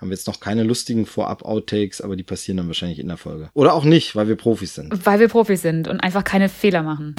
haben wir jetzt noch keine lustigen Vorab-Outtakes, aber die passieren dann wahrscheinlich in der Folge. Oder auch nicht, weil wir Profis sind. Weil wir Profis sind und einfach keine Fehler machen.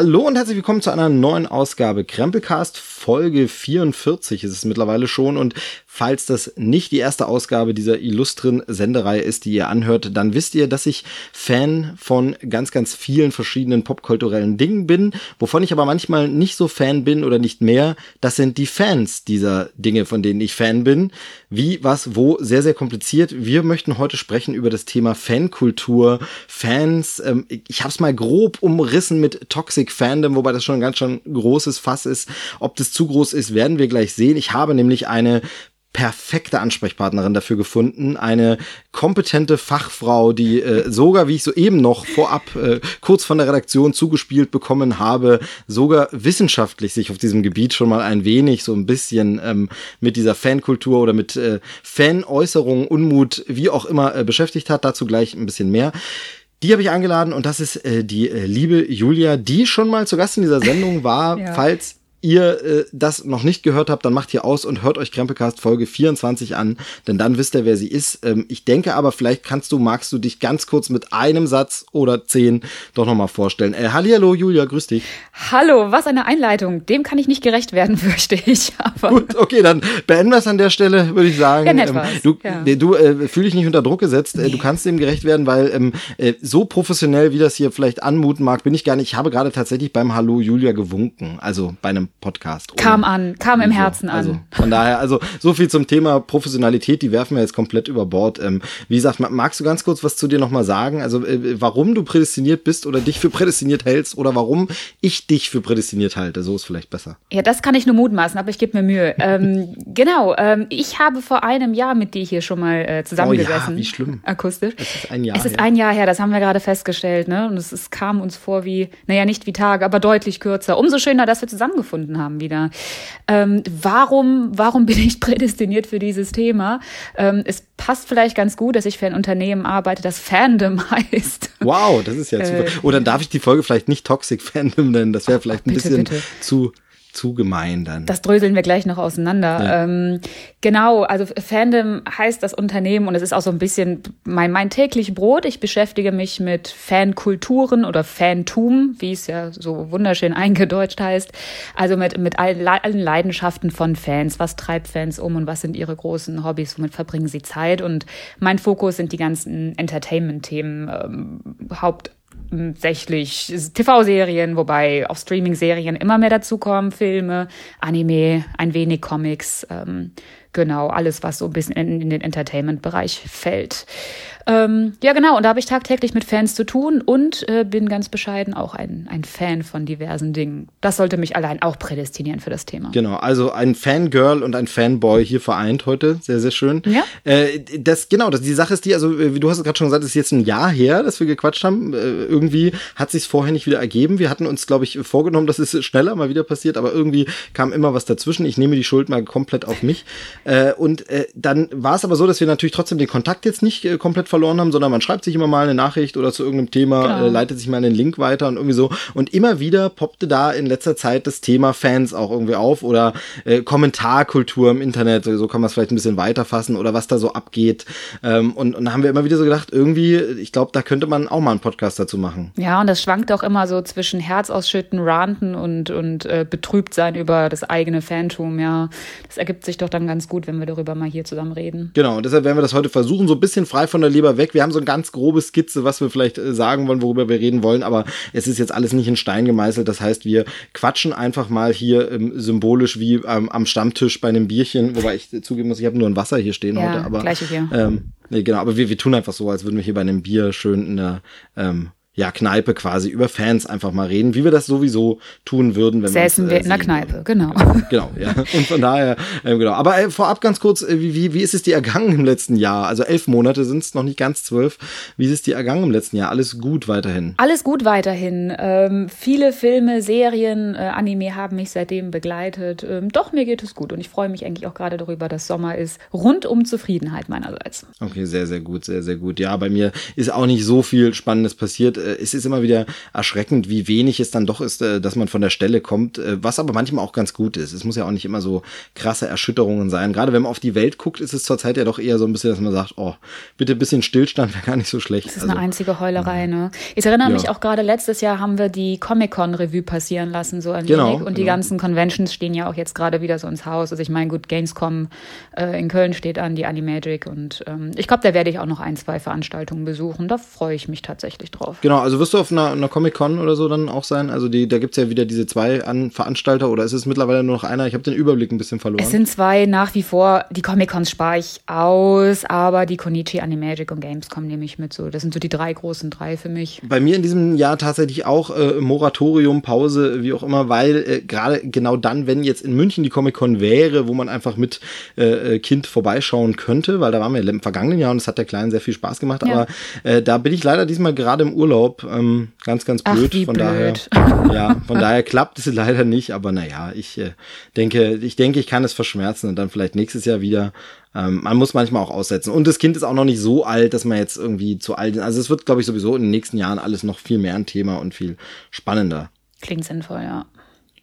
Hallo und herzlich willkommen zu einer neuen Ausgabe Krempelcast Folge 44 ist es mittlerweile schon und falls das nicht die erste Ausgabe dieser illustren Sendereihe ist, die ihr anhört, dann wisst ihr, dass ich Fan von ganz, ganz vielen verschiedenen popkulturellen Dingen bin, wovon ich aber manchmal nicht so Fan bin oder nicht mehr. Das sind die Fans dieser Dinge, von denen ich Fan bin. Wie, was, wo, sehr, sehr kompliziert. Wir möchten heute sprechen über das Thema Fankultur, Fans. Ähm, ich habe es mal grob umrissen mit Toxic Fandom, wobei das schon ein ganz schon großes Fass ist. Ob das zu groß ist, werden wir gleich sehen. Ich habe nämlich eine perfekte Ansprechpartnerin dafür gefunden, eine kompetente Fachfrau, die äh, sogar, wie ich soeben noch vorab äh, kurz von der Redaktion zugespielt bekommen habe, sogar wissenschaftlich sich auf diesem Gebiet schon mal ein wenig so ein bisschen ähm, mit dieser Fankultur oder mit äh, Fanäußerungen, Unmut, wie auch immer äh, beschäftigt hat. Dazu gleich ein bisschen mehr. Die habe ich eingeladen und das ist äh, die äh, liebe Julia, die schon mal zu Gast in dieser Sendung war, ja. falls ihr äh, das noch nicht gehört habt, dann macht hier aus und hört euch Krempelcast Folge 24 an, denn dann wisst ihr, wer sie ist. Ähm, ich denke aber, vielleicht kannst du, magst du dich ganz kurz mit einem Satz oder zehn doch nochmal vorstellen. Äh, Hallihallo, Julia, grüß dich. Hallo, was eine Einleitung. Dem kann ich nicht gerecht werden, fürchte ich. Aber Gut, okay, dann beenden wir es an der Stelle, würde ich sagen. Ja, nett ähm, du ja. du äh, fühl dich nicht unter Druck gesetzt. Nee. Du kannst dem gerecht werden, weil ähm, äh, so professionell, wie das hier vielleicht anmuten mag, bin ich gar nicht. Ich habe gerade tatsächlich beim Hallo Julia gewunken, also bei einem Podcast. Kam an, kam im Herzen an. Also von daher, also so viel zum Thema Professionalität, die werfen wir jetzt komplett über Bord. Ähm, wie gesagt, magst du ganz kurz was zu dir nochmal sagen? Also äh, warum du prädestiniert bist oder dich für prädestiniert hältst oder warum ich dich für prädestiniert halte, so ist vielleicht besser. Ja, das kann ich nur mutmaßen, aber ich gebe mir Mühe. ähm, genau, ähm, ich habe vor einem Jahr mit dir hier schon mal äh, zusammengesessen. Oh ja, wie schlimm. Akustisch. Es ist ein Jahr Es ist her. ein Jahr her, das haben wir gerade festgestellt, ne? Und es, es kam uns vor wie, naja, nicht wie Tage, aber deutlich kürzer. Umso schöner, dass wir zusammengefunden gefunden haben wieder. Ähm, warum, warum bin ich prädestiniert für dieses Thema? Ähm, es passt vielleicht ganz gut, dass ich für ein Unternehmen arbeite, das Fandom heißt. Wow, das ist ja super. Äh, Oder darf ich die Folge vielleicht nicht Toxic Fandom nennen? Das wäre vielleicht ein bitte, bisschen bitte. zu zu gemein dann. Das dröseln wir gleich noch auseinander. Ja. Ähm, genau, also Fandom heißt das Unternehmen und es ist auch so ein bisschen mein, mein täglich Brot. Ich beschäftige mich mit Fankulturen oder Fantum, wie es ja so wunderschön eingedeutscht heißt. Also mit, mit allen, allen Leidenschaften von Fans. Was treibt Fans um und was sind ihre großen Hobbys? Womit verbringen sie Zeit? Und mein Fokus sind die ganzen Entertainment-Themen, ähm, Haupt hauptsächlich TV-Serien, wobei auch Streaming-Serien immer mehr dazukommen, Filme, Anime, ein wenig Comics, ähm, genau, alles, was so ein bisschen in, in den Entertainment-Bereich fällt. Ähm, ja, genau. Und da habe ich tagtäglich mit Fans zu tun und äh, bin ganz bescheiden auch ein, ein Fan von diversen Dingen. Das sollte mich allein auch prädestinieren für das Thema. Genau, also ein Fangirl und ein Fanboy hier vereint heute. Sehr, sehr schön. Ja. Äh, das, genau, das, die Sache ist die, also wie du hast es gerade schon gesagt, es ist jetzt ein Jahr her, dass wir gequatscht haben. Äh, irgendwie hat sich vorher nicht wieder ergeben. Wir hatten uns, glaube ich, vorgenommen, dass es schneller mal wieder passiert, aber irgendwie kam immer was dazwischen. Ich nehme die Schuld mal komplett auf mich. Äh, und äh, dann war es aber so, dass wir natürlich trotzdem den Kontakt jetzt nicht äh, komplett verloren haben, sondern man schreibt sich immer mal eine Nachricht oder zu irgendeinem Thema, genau. äh, leitet sich mal einen Link weiter und irgendwie so. Und immer wieder poppte da in letzter Zeit das Thema Fans auch irgendwie auf oder äh, Kommentarkultur im Internet, so kann man es vielleicht ein bisschen weiterfassen oder was da so abgeht. Ähm, und, und da haben wir immer wieder so gedacht, irgendwie, ich glaube, da könnte man auch mal einen Podcast dazu machen. Ja, und das schwankt auch immer so zwischen Herzausschütten, Ranten und, und äh, betrübt sein über das eigene Fantum. Ja, das ergibt sich doch dann ganz gut, wenn wir darüber mal hier zusammen reden. Genau, und deshalb werden wir das heute versuchen, so ein bisschen frei von der Leber weg. Wir haben so ein ganz grobe Skizze, was wir vielleicht äh, sagen wollen, worüber wir reden wollen, aber es ist jetzt alles nicht in Stein gemeißelt. Das heißt, wir quatschen einfach mal hier ähm, symbolisch wie ähm, am Stammtisch bei einem Bierchen, wobei ich zugeben muss, ich habe nur ein Wasser hier stehen ja, heute, aber gleiche hier. Ähm, nee, genau, aber wir, wir tun einfach so, als würden wir hier bei einem Bier schön in der ähm, ja, Kneipe quasi über Fans einfach mal reden, wie wir das sowieso tun würden, wenn Säßen wir, äh, wir in der Kneipe, genau. Genau, ja. Und von daher, äh, genau. Aber äh, vorab ganz kurz, äh, wie, wie ist es dir ergangen im letzten Jahr? Also elf Monate sind es noch nicht ganz zwölf. Wie ist es dir ergangen im letzten Jahr? Alles gut weiterhin? Alles gut weiterhin. Ähm, viele Filme, Serien, äh, Anime haben mich seitdem begleitet. Ähm, doch, mir geht es gut und ich freue mich eigentlich auch gerade darüber, dass Sommer ist. Rundum Zufriedenheit meinerseits. Okay, sehr, sehr gut, sehr, sehr gut. Ja, bei mir ist auch nicht so viel Spannendes passiert. Äh, es ist immer wieder erschreckend, wie wenig es dann doch ist, äh, dass man von der Stelle kommt, äh, was aber manchmal auch ganz gut ist. Es muss ja auch nicht immer so krasse Erschütterungen sein. Gerade wenn man auf die Welt guckt, ist es zurzeit ja doch eher so ein bisschen, dass man sagt, oh, bitte ein bisschen Stillstand wäre gar nicht so schlecht. Das ist also, eine einzige Heulerei, ne? Ich erinnere ja. mich auch gerade letztes Jahr haben wir die Comic-Con-Revue passieren lassen, so ein genau, wenig. Und genau. die ganzen Conventions stehen ja auch jetzt gerade wieder so ins Haus. Also ich meine, gut, Gamescom äh, in Köln steht an, die Animagic und ähm, ich glaube, da werde ich auch noch ein, zwei Veranstaltungen besuchen. Da freue ich mich tatsächlich drauf. Genau, also wirst du auf einer, einer Comic-Con oder so dann auch sein? Also die, da gibt's ja wieder diese zwei An Veranstalter oder ist es mittlerweile nur noch einer? Ich habe den Überblick ein bisschen verloren. Es sind zwei nach wie vor. Die Comic-Cons spare ich aus, aber die Konichi, Animagic und Gamescom nehme ich mit so. Das sind so die drei großen drei für mich. Bei mir in diesem Jahr tatsächlich auch äh, Moratorium, Pause, wie auch immer, weil äh, gerade genau dann, wenn jetzt in München die Comic-Con wäre, wo man einfach mit äh, äh Kind vorbeischauen könnte, weil da waren wir im vergangenen Jahr und es hat der Kleinen sehr viel Spaß gemacht, ja. aber äh, da bin ich leider diesmal gerade im Urlaub. Ähm, ganz, ganz blöd. Ach, von blöd. daher, ja, von daher klappt es leider nicht, aber naja, ich äh, denke, ich denke, ich kann es verschmerzen und dann vielleicht nächstes Jahr wieder. Ähm, man muss manchmal auch aussetzen. Und das Kind ist auch noch nicht so alt, dass man jetzt irgendwie zu alt ist. Also es wird, glaube ich, sowieso in den nächsten Jahren alles noch viel mehr ein Thema und viel spannender. Klingt sinnvoll, ja.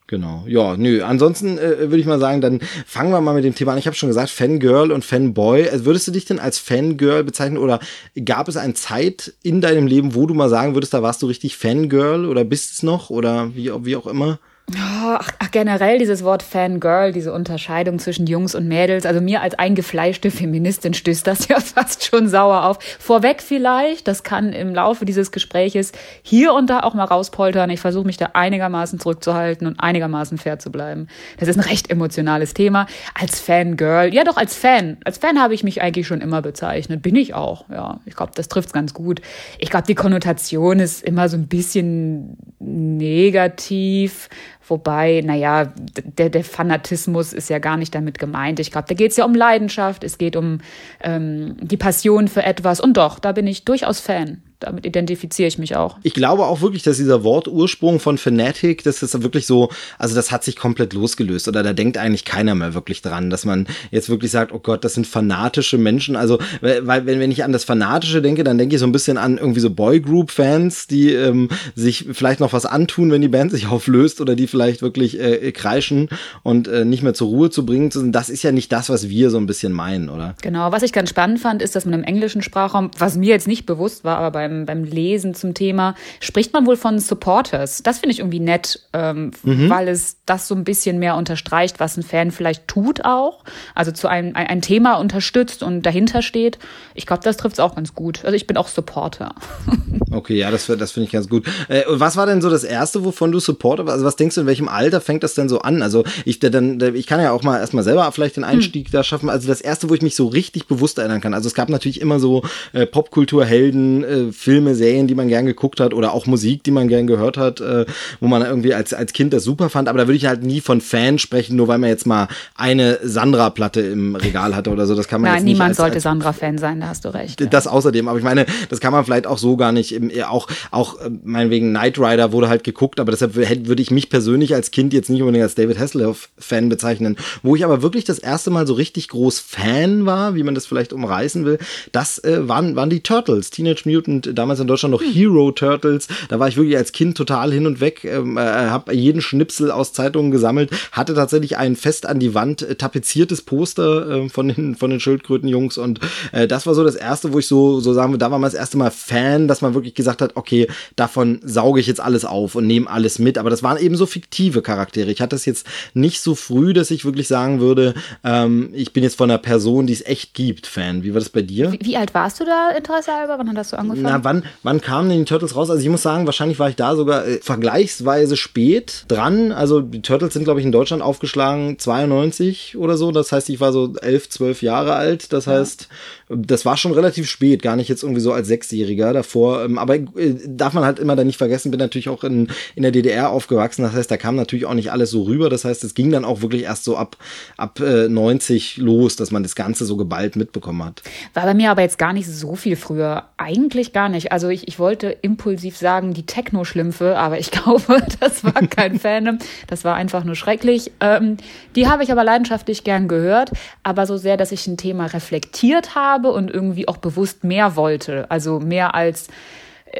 Genau. Ja, nö. Ansonsten äh, würde ich mal sagen, dann fangen wir mal mit dem Thema an. Ich habe schon gesagt, Fangirl und Fanboy. Also würdest du dich denn als Fangirl bezeichnen oder gab es eine Zeit in deinem Leben, wo du mal sagen würdest, da warst du richtig Fangirl oder bist es noch oder wie, wie auch immer? Ach, ach, generell dieses Wort Fangirl, diese Unterscheidung zwischen Jungs und Mädels. Also mir als eingefleischte Feministin stößt das ja fast schon sauer auf. Vorweg vielleicht, das kann im Laufe dieses Gespräches hier und da auch mal rauspoltern. Ich versuche mich da einigermaßen zurückzuhalten und einigermaßen fair zu bleiben. Das ist ein recht emotionales Thema. Als Fangirl, ja doch als Fan. Als Fan habe ich mich eigentlich schon immer bezeichnet. Bin ich auch, ja. Ich glaube, das trifft's ganz gut. Ich glaube, die Konnotation ist immer so ein bisschen negativ Wobei, naja, der, der Fanatismus ist ja gar nicht damit gemeint. Ich glaube, da geht es ja um Leidenschaft, es geht um ähm, die Passion für etwas. Und doch, da bin ich durchaus Fan damit identifiziere ich mich auch. Ich glaube auch wirklich, dass dieser Wortursprung von Fanatic, das ist wirklich so, also das hat sich komplett losgelöst oder da denkt eigentlich keiner mehr wirklich dran, dass man jetzt wirklich sagt, oh Gott, das sind fanatische Menschen. Also, weil wenn, wenn ich an das Fanatische denke, dann denke ich so ein bisschen an irgendwie so Boygroup-Fans, die ähm, sich vielleicht noch was antun, wenn die Band sich auflöst oder die vielleicht wirklich äh, kreischen und äh, nicht mehr zur Ruhe zu bringen. Das ist ja nicht das, was wir so ein bisschen meinen, oder? Genau, was ich ganz spannend fand, ist, dass man im englischen Sprachraum, was mir jetzt nicht bewusst war, aber beim beim, Lesen zum Thema, spricht man wohl von Supporters. Das finde ich irgendwie nett, ähm, mhm. weil es das so ein bisschen mehr unterstreicht, was ein Fan vielleicht tut auch. Also zu einem ein, ein Thema unterstützt und dahinter steht. Ich glaube, das trifft es auch ganz gut. Also ich bin auch Supporter. Okay, ja, das, das finde ich ganz gut. Äh, was war denn so das erste, wovon du Supporter Also was denkst du, in welchem Alter fängt das denn so an? Also ich, dann, ich kann ja auch mal erstmal selber vielleicht den Einstieg hm. da schaffen. Also das erste, wo ich mich so richtig bewusst erinnern kann. Also es gab natürlich immer so äh, Popkulturhelden, äh, Filme, Serien, die man gern geguckt hat oder auch Musik, die man gern gehört hat, äh, wo man irgendwie als, als Kind das super fand. Aber da würde ich halt nie von Fan sprechen, nur weil man jetzt mal eine Sandra-Platte im Regal hatte oder so. Das kann man Nein, jetzt nicht niemand als, sollte Sandra-Fan sein, da hast du recht. Das ja. außerdem, aber ich meine, das kann man vielleicht auch so gar nicht, im, auch, auch äh, meinetwegen Knight Rider wurde halt geguckt, aber deshalb würde ich mich persönlich als Kind jetzt nicht unbedingt als David Hasselhoff-Fan bezeichnen. Wo ich aber wirklich das erste Mal so richtig groß Fan war, wie man das vielleicht umreißen will, das äh, waren, waren die Turtles, Teenage Mutant, damals in Deutschland noch Hero Turtles. Da war ich wirklich als Kind total hin und weg, ähm, äh, habe jeden Schnipsel aus Zeitungen gesammelt, hatte tatsächlich ein fest an die Wand äh, tapeziertes Poster äh, von den von den Schildkrötenjungs und äh, das war so das erste, wo ich so so sagen wir, da war man das erste Mal Fan, dass man wirklich gesagt hat, okay, davon sauge ich jetzt alles auf und nehme alles mit. Aber das waren eben so fiktive Charaktere. Ich hatte es jetzt nicht so früh, dass ich wirklich sagen würde, ähm, ich bin jetzt von einer Person, die es echt gibt, Fan. Wie war das bei dir? Wie, wie alt warst du da, Interesse halber? Wann hast du angefangen? Ja, wann, wann kamen denn die Turtles raus? Also ich muss sagen, wahrscheinlich war ich da sogar äh, vergleichsweise spät dran. Also die Turtles sind, glaube ich, in Deutschland aufgeschlagen 92 oder so. Das heißt, ich war so elf, zwölf Jahre alt. Das heißt, das war schon relativ spät, gar nicht jetzt irgendwie so als Sechsjähriger davor. Ähm, aber äh, darf man halt immer da nicht vergessen, bin natürlich auch in, in der DDR aufgewachsen. Das heißt, da kam natürlich auch nicht alles so rüber. Das heißt, es ging dann auch wirklich erst so ab, ab äh, 90 los, dass man das Ganze so geballt mitbekommen hat. War bei mir aber jetzt gar nicht so viel früher. Eigentlich gar nicht. Also ich, ich wollte impulsiv sagen, die Techno-Schlümpfe, aber ich glaube, das war kein Fan. Das war einfach nur schrecklich. Ähm, die habe ich aber leidenschaftlich gern gehört, aber so sehr, dass ich ein Thema reflektiert habe habe und irgendwie auch bewusst mehr wollte. Also mehr als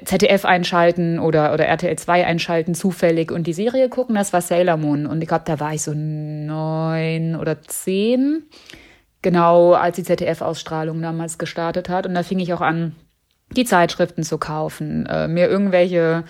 ZDF einschalten oder, oder RTL 2 einschalten, zufällig und die Serie gucken, das war Sailor Moon. Und ich glaube, da war ich so neun oder zehn, genau als die ZDF-Ausstrahlung damals gestartet hat. Und da fing ich auch an, die Zeitschriften zu kaufen, äh, mir irgendwelche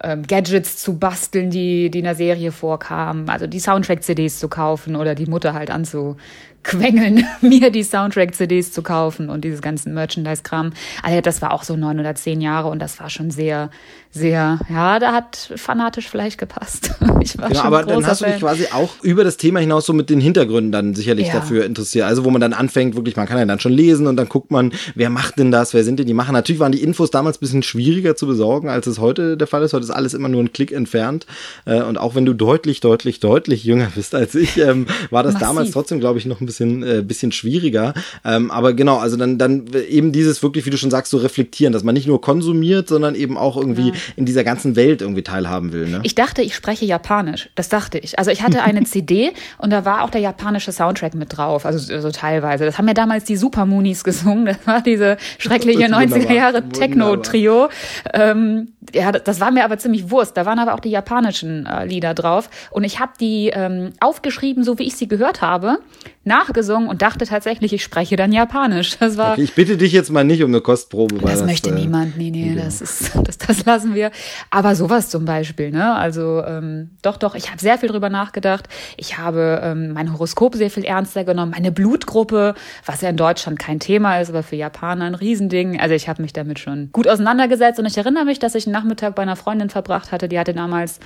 äh, Gadgets zu basteln, die, die in der Serie vorkamen, also die Soundtrack-CDs zu kaufen oder die Mutter halt anzu, quengeln, mir die Soundtrack-CDs zu kaufen und dieses ganzen Merchandise-Kram. Also das war auch so neun oder zehn Jahre und das war schon sehr, sehr, ja, da hat fanatisch vielleicht gepasst. Ich war genau, schon aber dann hast du dich quasi auch über das Thema hinaus so mit den Hintergründen dann sicherlich ja. dafür interessiert. Also wo man dann anfängt, wirklich, man kann ja dann schon lesen und dann guckt man, wer macht denn das, wer sind denn die Macher. Natürlich waren die Infos damals ein bisschen schwieriger zu besorgen, als es heute der Fall ist. Heute ist alles immer nur ein Klick entfernt. Äh, und auch wenn du deutlich, deutlich, deutlich jünger bist als ich, ähm, war das Massiv. damals trotzdem, glaube ich, noch ein bisschen bisschen, äh, bisschen schwieriger. Ähm, aber genau, also dann, dann eben dieses wirklich, wie du schon sagst, so reflektieren, dass man nicht nur konsumiert, sondern eben auch irgendwie ja. In dieser ganzen Welt irgendwie teilhaben will. Ne? Ich dachte, ich spreche Japanisch. Das dachte ich. Also ich hatte eine CD und da war auch der japanische Soundtrack mit drauf, also so teilweise. Das haben ja damals die Super Moonies gesungen. Das war diese schreckliche 90er Jahre Techno-Trio. Ähm, ja, das war mir aber ziemlich Wurst. Da waren aber auch die japanischen äh, Lieder drauf. Und ich habe die ähm, aufgeschrieben, so wie ich sie gehört habe nachgesungen und dachte tatsächlich, ich spreche dann Japanisch. Das war. Okay, ich bitte dich jetzt mal nicht um eine Kostprobe. Das, das möchte äh, niemand. Nee, nee, ja. das ist, das, das lassen wir. Aber sowas zum Beispiel, ne? Also ähm, doch, doch. Ich habe sehr viel drüber nachgedacht. Ich habe ähm, mein Horoskop sehr viel ernster genommen. Meine Blutgruppe, was ja in Deutschland kein Thema ist, aber für Japaner ein Riesending. Also ich habe mich damit schon gut auseinandergesetzt und ich erinnere mich, dass ich Nachmittag bei einer Freundin verbracht hatte. Die hatte damals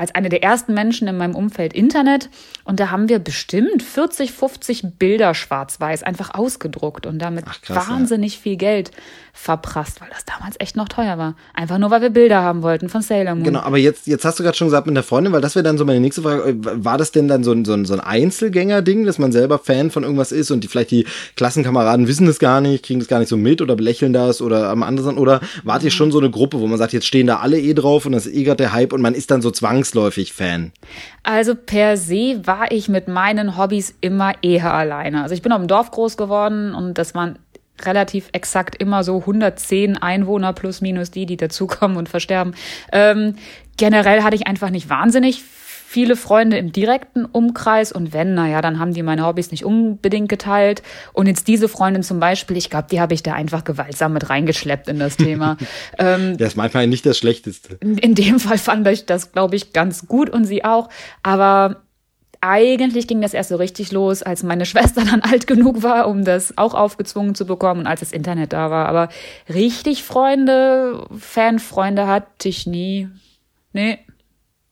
als eine der ersten Menschen in meinem Umfeld Internet und da haben wir bestimmt 40, 50 Bilder schwarz-weiß einfach ausgedruckt und damit Ach, krass, wahnsinnig ja. viel Geld verprasst, weil das damals echt noch teuer war. Einfach nur, weil wir Bilder haben wollten von Sailor Moon. Genau, aber jetzt, jetzt hast du gerade schon gesagt mit der Freundin, weil das wäre dann so meine nächste Frage. War das denn dann so ein, so ein, so ein Einzelgänger-Ding, dass man selber Fan von irgendwas ist und die, vielleicht die Klassenkameraden wissen das gar nicht, kriegen das gar nicht so mit oder belächeln das oder am anderen oder wart ihr schon so eine Gruppe, wo man sagt, jetzt stehen da alle eh drauf und das ist eh gerade der Hype und man ist dann so zwangsläufig Fan? Also per se war ich mit meinen Hobbys immer eher alleine. Also ich bin auf dem Dorf groß geworden und das waren relativ exakt immer so 110 Einwohner plus minus die, die dazukommen und versterben. Ähm, generell hatte ich einfach nicht wahnsinnig viele Freunde im direkten Umkreis und wenn, naja, dann haben die meine Hobbys nicht unbedingt geteilt. Und jetzt diese Freundin zum Beispiel, ich glaube, die habe ich da einfach gewaltsam mit reingeschleppt in das Thema. ähm, das ist manchmal nicht das Schlechteste. In dem Fall fand ich das, glaube ich, ganz gut und sie auch. Aber eigentlich ging das erst so richtig los, als meine Schwester dann alt genug war, um das auch aufgezwungen zu bekommen und als das Internet da war. Aber richtig Freunde, Fanfreunde hatte ich nie. Nee,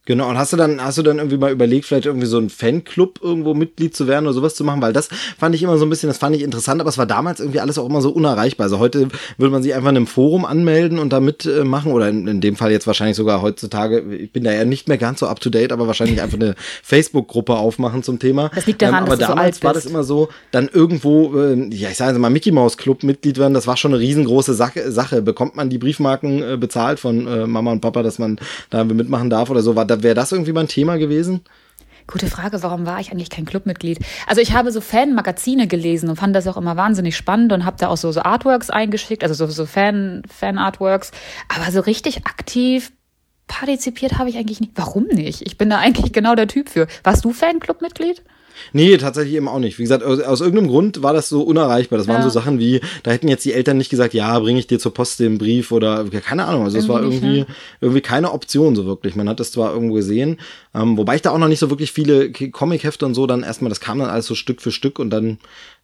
Genau, und hast du dann, hast du dann irgendwie mal überlegt, vielleicht irgendwie so ein Fanclub irgendwo Mitglied zu werden oder sowas zu machen? Weil das fand ich immer so ein bisschen, das fand ich interessant, aber es war damals irgendwie alles auch immer so unerreichbar. Also heute würde man sich einfach in einem Forum anmelden und da mitmachen oder in, in, dem Fall jetzt wahrscheinlich sogar heutzutage, ich bin da ja nicht mehr ganz so up to date, aber wahrscheinlich einfach eine Facebook-Gruppe aufmachen zum Thema. Das liegt daran, ähm, aber dass damals so alt war das immer so, dann irgendwo, äh, ja, ich sage mal, Mickey Mouse Club Mitglied werden, das war schon eine riesengroße Sache. Sache. Bekommt man die Briefmarken äh, bezahlt von äh, Mama und Papa, dass man da mitmachen darf oder so? War, da wäre das irgendwie mal ein Thema gewesen? Gute Frage, warum war ich eigentlich kein Clubmitglied? Also ich habe so Fan-Magazine gelesen und fand das auch immer wahnsinnig spannend und habe da auch so, so Artworks eingeschickt, also so, so Fan, Fan-Artworks. Aber so richtig aktiv partizipiert habe ich eigentlich nicht. Warum nicht? Ich bin da eigentlich genau der Typ für. Warst du Fanclub-Mitglied? Nee, tatsächlich eben auch nicht. Wie gesagt, aus, aus irgendeinem Grund war das so unerreichbar. Das ja. waren so Sachen wie, da hätten jetzt die Eltern nicht gesagt, ja, bringe ich dir zur Post den Brief oder keine Ahnung. Also es war irgendwie, nicht, ne? irgendwie keine Option so wirklich. Man hat es zwar irgendwo gesehen, ähm, wobei ich da auch noch nicht so wirklich viele Comic-Hefte und so dann erstmal, das kam dann alles so Stück für Stück und dann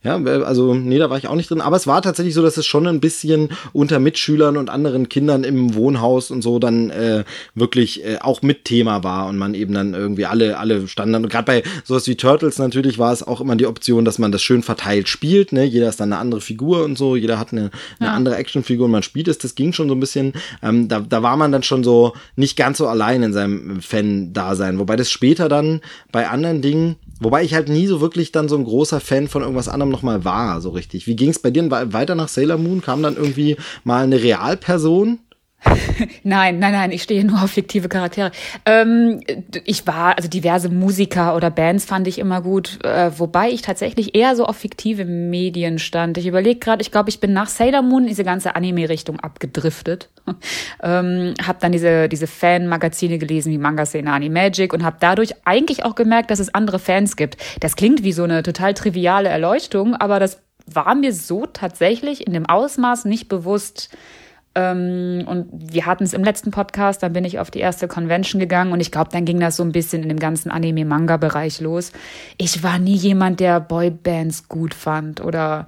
Ja, also nee, da war ich auch nicht drin. Aber es war tatsächlich so, dass es schon ein bisschen unter Mitschülern und anderen Kindern im Wohnhaus und so dann äh, wirklich äh, auch mit Thema war und man eben dann irgendwie alle alle standen. Und gerade bei sowas wie Turtles natürlich war es auch immer die Option, dass man das schön verteilt spielt. Ne? Jeder ist dann eine andere Figur und so. Jeder hat eine, eine ja. andere Actionfigur und man spielt es. Das ging schon so ein bisschen. Ähm, da, da war man dann schon so nicht ganz so allein in seinem Fan-Dasein. Wobei das später dann bei anderen Dingen Wobei ich halt nie so wirklich dann so ein großer Fan von irgendwas anderem nochmal war, so richtig. Wie ging es bei dir weiter nach Sailor Moon? Kam dann irgendwie mal eine Realperson? nein, nein, nein, ich stehe nur auf fiktive Charaktere. Ähm, ich war, also diverse Musiker oder Bands fand ich immer gut, äh, wobei ich tatsächlich eher so auf fiktive Medien stand. Ich überlege gerade, ich glaube, ich bin nach Sailor Moon diese ganze Anime-Richtung abgedriftet. ähm, habe dann diese, diese Fan-Magazine gelesen wie Manga Szene Animagic und habe dadurch eigentlich auch gemerkt, dass es andere Fans gibt. Das klingt wie so eine total triviale Erleuchtung, aber das war mir so tatsächlich in dem Ausmaß nicht bewusst, und wir hatten es im letzten Podcast, dann bin ich auf die erste Convention gegangen und ich glaube, dann ging das so ein bisschen in dem ganzen Anime-Manga-Bereich los. Ich war nie jemand, der Boybands gut fand oder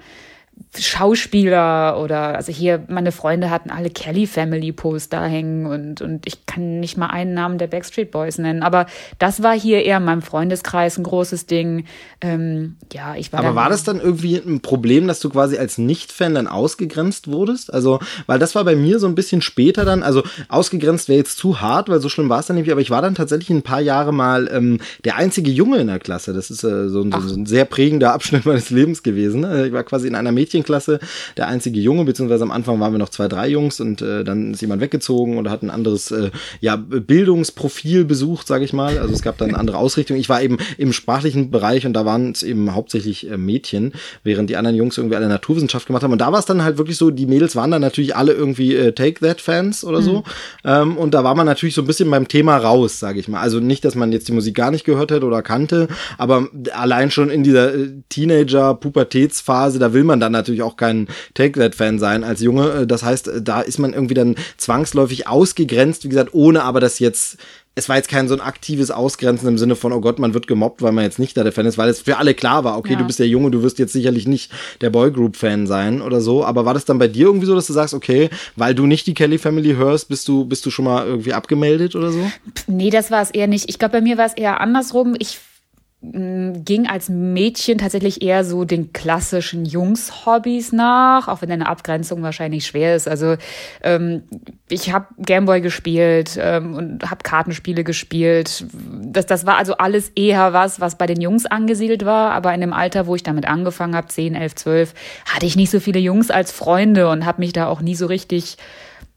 Schauspieler oder also hier meine Freunde hatten alle Kelly Family Poster hängen und und ich kann nicht mal einen Namen der Backstreet Boys nennen, aber das war hier eher in meinem Freundeskreis ein großes Ding. Ähm, ja, ich war. Aber war das dann irgendwie ein Problem, dass du quasi als Nicht-Fan dann ausgegrenzt wurdest? Also, weil das war bei mir so ein bisschen später dann, also ausgegrenzt wäre jetzt zu hart, weil so schlimm war es dann nicht, aber ich war dann tatsächlich ein paar Jahre mal ähm, der einzige Junge in der Klasse. Das ist äh, so, ein, so, ein sehr prägender Abschnitt meines Lebens gewesen. Ne? Ich war quasi in einer Mädchen Mädchenklasse der einzige Junge, beziehungsweise am Anfang waren wir noch zwei, drei Jungs und äh, dann ist jemand weggezogen oder hat ein anderes äh, ja, Bildungsprofil besucht, sage ich mal. Also es gab dann eine andere Ausrichtung. Ich war eben im sprachlichen Bereich und da waren es eben hauptsächlich äh, Mädchen, während die anderen Jungs irgendwie alle Naturwissenschaft gemacht haben. Und da war es dann halt wirklich so, die Mädels waren dann natürlich alle irgendwie äh, Take That Fans oder so. Mhm. Ähm, und da war man natürlich so ein bisschen beim Thema raus, sage ich mal. Also nicht, dass man jetzt die Musik gar nicht gehört hätte oder kannte, aber allein schon in dieser äh, Teenager-Pubertätsphase, da will man dann natürlich auch kein Take That Fan sein als Junge. Äh, das heißt, äh, da ist man irgendwie dann zwangsläufig ausgegrenzt, wie gesagt, ohne aber das jetzt es war jetzt kein so ein aktives Ausgrenzen im Sinne von, oh Gott, man wird gemobbt, weil man jetzt nicht da der Fan ist, weil es für alle klar war, okay, ja. du bist der Junge, du wirst jetzt sicherlich nicht der Boygroup-Fan sein oder so. Aber war das dann bei dir irgendwie so, dass du sagst, okay, weil du nicht die Kelly Family hörst, bist du, bist du schon mal irgendwie abgemeldet oder so? Nee, das war es eher nicht. Ich glaube, bei mir war es eher andersrum. Ich ging als Mädchen tatsächlich eher so den klassischen Jungs-Hobbys nach, auch wenn eine Abgrenzung wahrscheinlich schwer ist. Also ähm, ich habe Gameboy gespielt ähm, und habe Kartenspiele gespielt. Das, das war also alles eher was, was bei den Jungs angesiedelt war. Aber in dem Alter, wo ich damit angefangen habe, 10, 11, 12, hatte ich nicht so viele Jungs als Freunde und habe mich da auch nie so richtig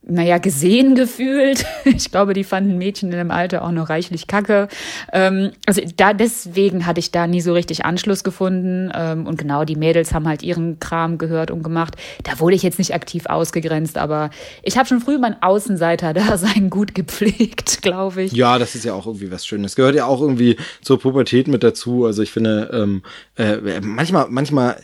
naja, gesehen gefühlt. Ich glaube, die fanden Mädchen in dem Alter auch noch reichlich kacke. Ähm, also da deswegen hatte ich da nie so richtig Anschluss gefunden. Ähm, und genau, die Mädels haben halt ihren Kram gehört und gemacht. Da wurde ich jetzt nicht aktiv ausgegrenzt, aber ich habe schon früh mein Außenseiter-Dasein gut gepflegt, glaube ich. Ja, das ist ja auch irgendwie was Schönes. Gehört ja auch irgendwie zur Pubertät mit dazu. Also ich finde, ähm, äh, manchmal, manchmal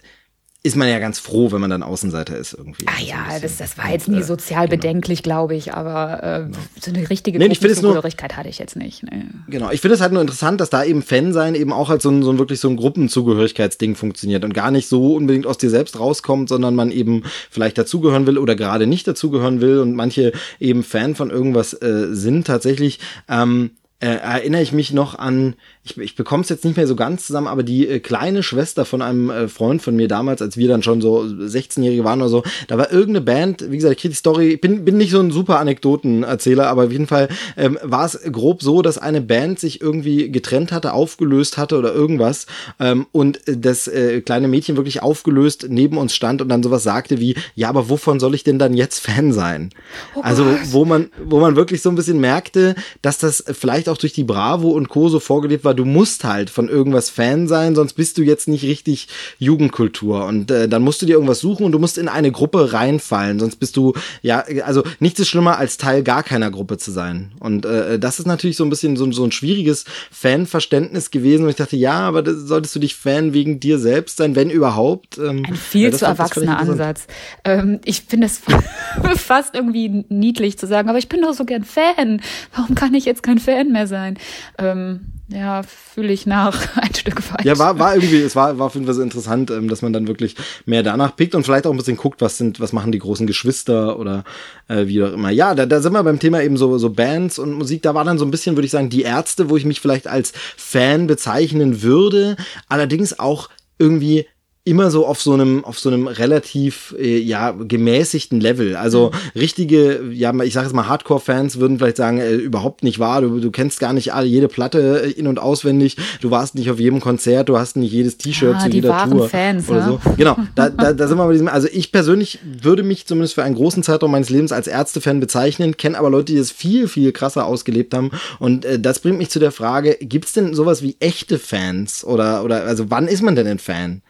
ist man ja ganz froh, wenn man dann Außenseiter ist irgendwie. Ah ja, so das, das war jetzt nie äh, sozial genau. bedenklich, glaube ich, aber äh, genau. so eine richtige nee, Gruppenzugehörigkeit hatte ich jetzt nicht. Nee. Genau, ich finde es halt nur interessant, dass da eben Fan sein eben auch als so ein, so ein wirklich so ein Gruppenzugehörigkeitsding funktioniert und gar nicht so unbedingt aus dir selbst rauskommt, sondern man eben vielleicht dazugehören will oder gerade nicht dazugehören will und manche eben Fan von irgendwas äh, sind tatsächlich. Ähm, äh, erinnere ich mich noch an, ich, ich bekomme es jetzt nicht mehr so ganz zusammen, aber die äh, kleine Schwester von einem äh, Freund von mir damals, als wir dann schon so 16-Jährige waren oder so, da war irgendeine Band, wie gesagt, ich kriege die Story, ich bin, bin nicht so ein super Anekdotenerzähler, aber auf jeden Fall ähm, war es grob so, dass eine Band sich irgendwie getrennt hatte, aufgelöst hatte oder irgendwas ähm, und das äh, kleine Mädchen wirklich aufgelöst neben uns stand und dann sowas sagte wie, ja, aber wovon soll ich denn dann jetzt Fan sein? Oh also wo man, wo man wirklich so ein bisschen merkte, dass das vielleicht auch durch die Bravo und Co. so vorgelebt war, du musst halt von irgendwas Fan sein, sonst bist du jetzt nicht richtig Jugendkultur. Und äh, dann musst du dir irgendwas suchen und du musst in eine Gruppe reinfallen, sonst bist du, ja, also nichts ist schlimmer, als Teil gar keiner Gruppe zu sein. Und äh, das ist natürlich so ein bisschen so, so ein schwieriges Fanverständnis gewesen. Und ich dachte, ja, aber das, solltest du dich Fan wegen dir selbst sein, wenn überhaupt. Ähm, ein viel ja, zu erwachsener Ansatz. Ähm, ich finde es fast irgendwie niedlich zu sagen, aber ich bin doch so gern Fan. Warum kann ich jetzt kein Fan mehr sein? Ähm, ja, fühle ich nach ein Stück weit. Ja, war, war irgendwie, es war, war auf jeden Fall so interessant, ähm, dass man dann wirklich mehr danach pickt und vielleicht auch ein bisschen guckt, was sind, was machen die großen Geschwister oder äh, wie auch immer. Ja, da, da sind wir beim Thema eben so, so Bands und Musik. Da war dann so ein bisschen, würde ich sagen, die Ärzte, wo ich mich vielleicht als Fan bezeichnen würde. Allerdings auch irgendwie immer so auf so einem auf so einem relativ äh, ja gemäßigten Level. Also mhm. richtige, ja, ich sage jetzt mal Hardcore-Fans würden vielleicht sagen, äh, überhaupt nicht wahr. Du, du kennst gar nicht alle jede Platte äh, in und auswendig. Du warst nicht auf jedem Konzert, du hast nicht jedes T-Shirt ah, zu jeder Tour Fans, oder so. Genau, da, da, da sind wir bei diesem. Also ich persönlich würde mich zumindest für einen großen Zeitraum meines Lebens als Ärzte-Fan bezeichnen, kenne aber Leute, die das viel viel krasser ausgelebt haben. Und äh, das bringt mich zu der Frage: Gibt es denn sowas wie echte Fans oder oder also wann ist man denn ein Fan?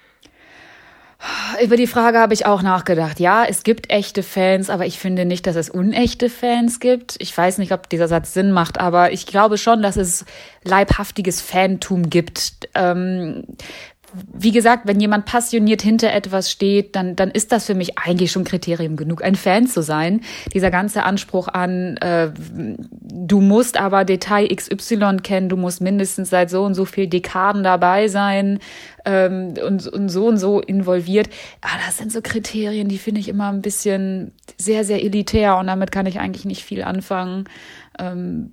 Über die Frage habe ich auch nachgedacht. Ja, es gibt echte Fans, aber ich finde nicht, dass es unechte Fans gibt. Ich weiß nicht, ob dieser Satz Sinn macht, aber ich glaube schon, dass es leibhaftiges Fantum gibt. Ähm, wie gesagt, wenn jemand passioniert hinter etwas steht, dann, dann ist das für mich eigentlich schon Kriterium genug, ein Fan zu sein. Dieser ganze Anspruch an, äh, du musst aber Detail XY kennen, du musst mindestens seit so und so viel Dekaden dabei sein ähm, und, und so und so involviert. Ah, das sind so Kriterien, die finde ich immer ein bisschen sehr, sehr elitär und damit kann ich eigentlich nicht viel anfangen. Ähm,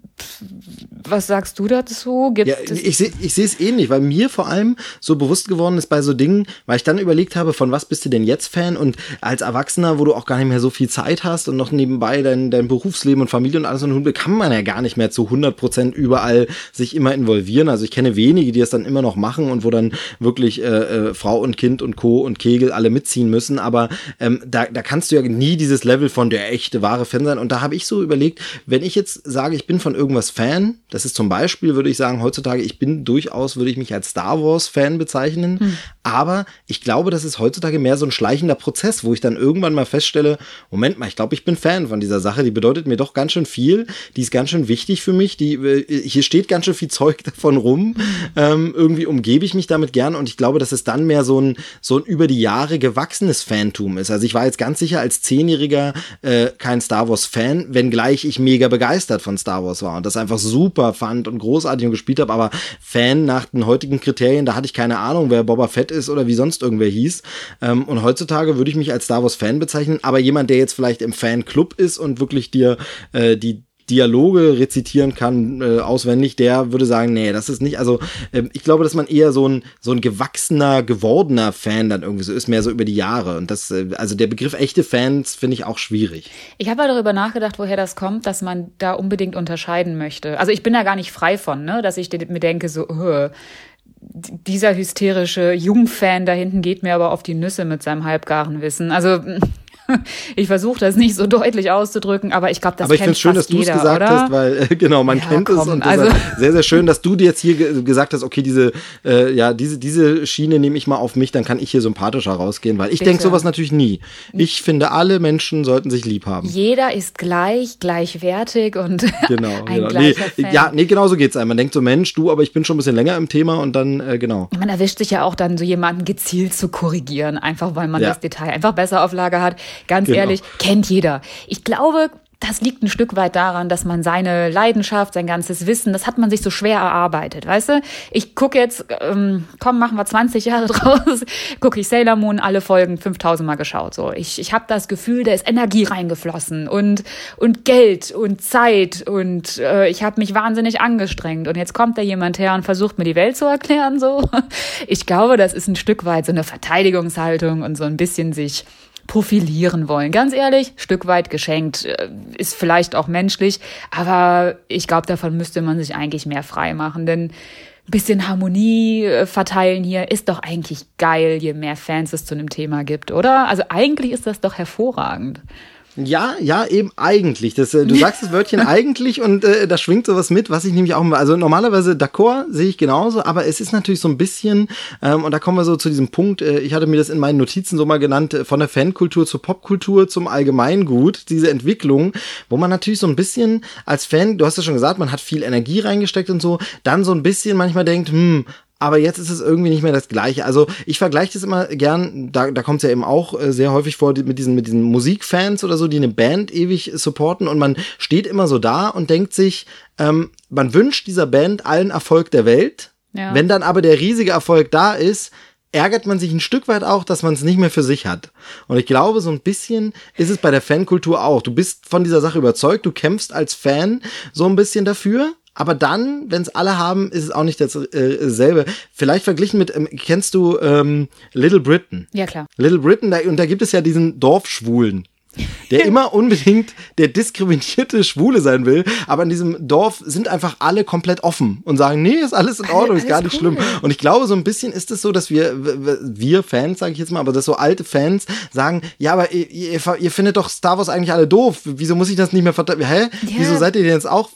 was sagst du dazu? Gibt ja, ich sehe ich sehe es ähnlich, weil mir vor allem so bewusst geworden ist bei so Dingen, weil ich dann überlegt habe, von was bist du denn jetzt Fan? Und als Erwachsener, wo du auch gar nicht mehr so viel Zeit hast und noch nebenbei dein, dein Berufsleben und Familie und alles und Hunde, kann man ja gar nicht mehr zu 100 Prozent überall sich immer involvieren. Also ich kenne wenige, die es dann immer noch machen und wo dann wirklich äh, äh, Frau und Kind und Co. und Kegel alle mitziehen müssen. Aber ähm, da, da kannst du ja nie dieses Level von der echte, wahre Fan sein. Und da habe ich so überlegt, wenn ich jetzt sage, ich bin von irgendwas Fan, das ist zum Beispiel, würde ich sagen, heutzutage, ich bin durchaus, würde ich mich als Star Wars Fan bezeichnen, hm. aber ich glaube, das ist heutzutage mehr so ein schleichender Prozess, wo ich dann irgendwann mal feststelle, Moment mal, ich glaube, ich bin Fan von dieser Sache, die bedeutet mir doch ganz schön viel, die ist ganz schön wichtig für mich, die, äh, hier steht ganz schön viel Zeug davon rum, ähm, irgendwie umgebe ich mich damit gern. Und ich glaube, dass es dann mehr so ein, so ein über die Jahre gewachsenes Fantum ist. Also ich war jetzt ganz sicher als Zehnjähriger äh, kein Star Wars Fan, wenngleich ich mega begeistert von Star Wars war und das einfach super fand und großartig und gespielt habe, aber Fan nach den heutigen Kriterien, da hatte ich keine Ahnung, wer Boba Fett ist oder wie sonst irgendwer hieß. Ähm, und heutzutage würde ich mich als Star Wars Fan bezeichnen, aber jemand, der jetzt vielleicht im Fanclub ist und wirklich dir äh, die Dialoge rezitieren kann äh, auswendig, der würde sagen, nee, das ist nicht, also äh, ich glaube, dass man eher so ein so ein gewachsener, gewordener Fan dann irgendwie so ist, mehr so über die Jahre und das äh, also der Begriff echte Fans finde ich auch schwierig. Ich habe darüber nachgedacht, woher das kommt, dass man da unbedingt unterscheiden möchte. Also ich bin da gar nicht frei von, ne, dass ich mir denke so, uh, dieser hysterische Jungfan da hinten geht mir aber auf die Nüsse mit seinem halbgaren Wissen. Also ich versuche das nicht so deutlich auszudrücken, aber ich glaube, das aber ich kennt schön, dass du es gesagt oder? hast, weil äh, genau, man ja, kennt komm, es und also sehr sehr schön, dass du dir jetzt hier gesagt hast, okay, diese äh, ja, diese diese Schiene nehme ich mal auf mich, dann kann ich hier sympathischer rausgehen, weil ich denke sowas natürlich nie. Ich finde, alle Menschen sollten sich lieb haben. Jeder ist gleich, gleichwertig und genau, ein genau. gleicher nee, Fan. Ja, nee, genau so geht's einem. Man denkt so, Mensch, du, aber ich bin schon ein bisschen länger im Thema und dann äh, genau. Man erwischt sich ja auch dann so jemanden gezielt zu korrigieren, einfach weil man ja. das Detail einfach besser auf Lager hat. Ganz genau. ehrlich, kennt jeder. Ich glaube, das liegt ein Stück weit daran, dass man seine Leidenschaft, sein ganzes Wissen, das hat man sich so schwer erarbeitet, weißt du? Ich gucke jetzt, ähm, komm, machen wir 20 Jahre draus, gucke ich Sailor Moon alle Folgen 5000 Mal geschaut. So, ich, ich habe das Gefühl, da ist Energie reingeflossen und und Geld und Zeit und äh, ich habe mich wahnsinnig angestrengt und jetzt kommt da jemand her und versucht mir die Welt zu erklären. So, ich glaube, das ist ein Stück weit so eine Verteidigungshaltung und so ein bisschen sich profilieren wollen. Ganz ehrlich, Stück weit geschenkt, äh, ist vielleicht auch menschlich, aber ich glaube, davon müsste man sich eigentlich mehr frei machen, denn bisschen Harmonie äh, verteilen hier ist doch eigentlich geil, je mehr Fans es zu einem Thema gibt, oder? Also eigentlich ist das doch hervorragend. Ja, ja, eben eigentlich. Das, äh, du sagst das Wörtchen eigentlich und äh, da schwingt sowas mit, was ich nämlich auch, also normalerweise d'accord sehe ich genauso, aber es ist natürlich so ein bisschen, ähm, und da kommen wir so zu diesem Punkt, äh, ich hatte mir das in meinen Notizen so mal genannt, äh, von der Fankultur zur Popkultur zum Allgemeingut, diese Entwicklung, wo man natürlich so ein bisschen als Fan, du hast ja schon gesagt, man hat viel Energie reingesteckt und so, dann so ein bisschen manchmal denkt, hm, aber jetzt ist es irgendwie nicht mehr das Gleiche. Also ich vergleiche das immer gern, da, da kommt es ja eben auch äh, sehr häufig vor mit diesen, mit diesen Musikfans oder so, die eine Band ewig supporten und man steht immer so da und denkt sich, ähm, man wünscht dieser Band allen Erfolg der Welt. Ja. Wenn dann aber der riesige Erfolg da ist, ärgert man sich ein Stück weit auch, dass man es nicht mehr für sich hat. Und ich glaube, so ein bisschen ist es bei der Fankultur auch. Du bist von dieser Sache überzeugt, du kämpfst als Fan so ein bisschen dafür. Aber dann, wenn es alle haben, ist es auch nicht dasselbe. Äh, Vielleicht verglichen mit, ähm, kennst du ähm, Little Britain? Ja, klar. Little Britain, da, und da gibt es ja diesen Dorfschwulen der immer unbedingt der diskriminierte Schwule sein will, aber in diesem Dorf sind einfach alle komplett offen und sagen, nee, ist alles in Ordnung, alles ist gar nicht cool. schlimm. Und ich glaube, so ein bisschen ist es so, dass wir, wir Fans, sage ich jetzt mal, aber dass so alte Fans sagen, ja, aber ihr, ihr, ihr findet doch Star Wars eigentlich alle doof. Wieso muss ich das nicht mehr verteidigen? Hä? Ja. Wieso seid ihr denn jetzt auch,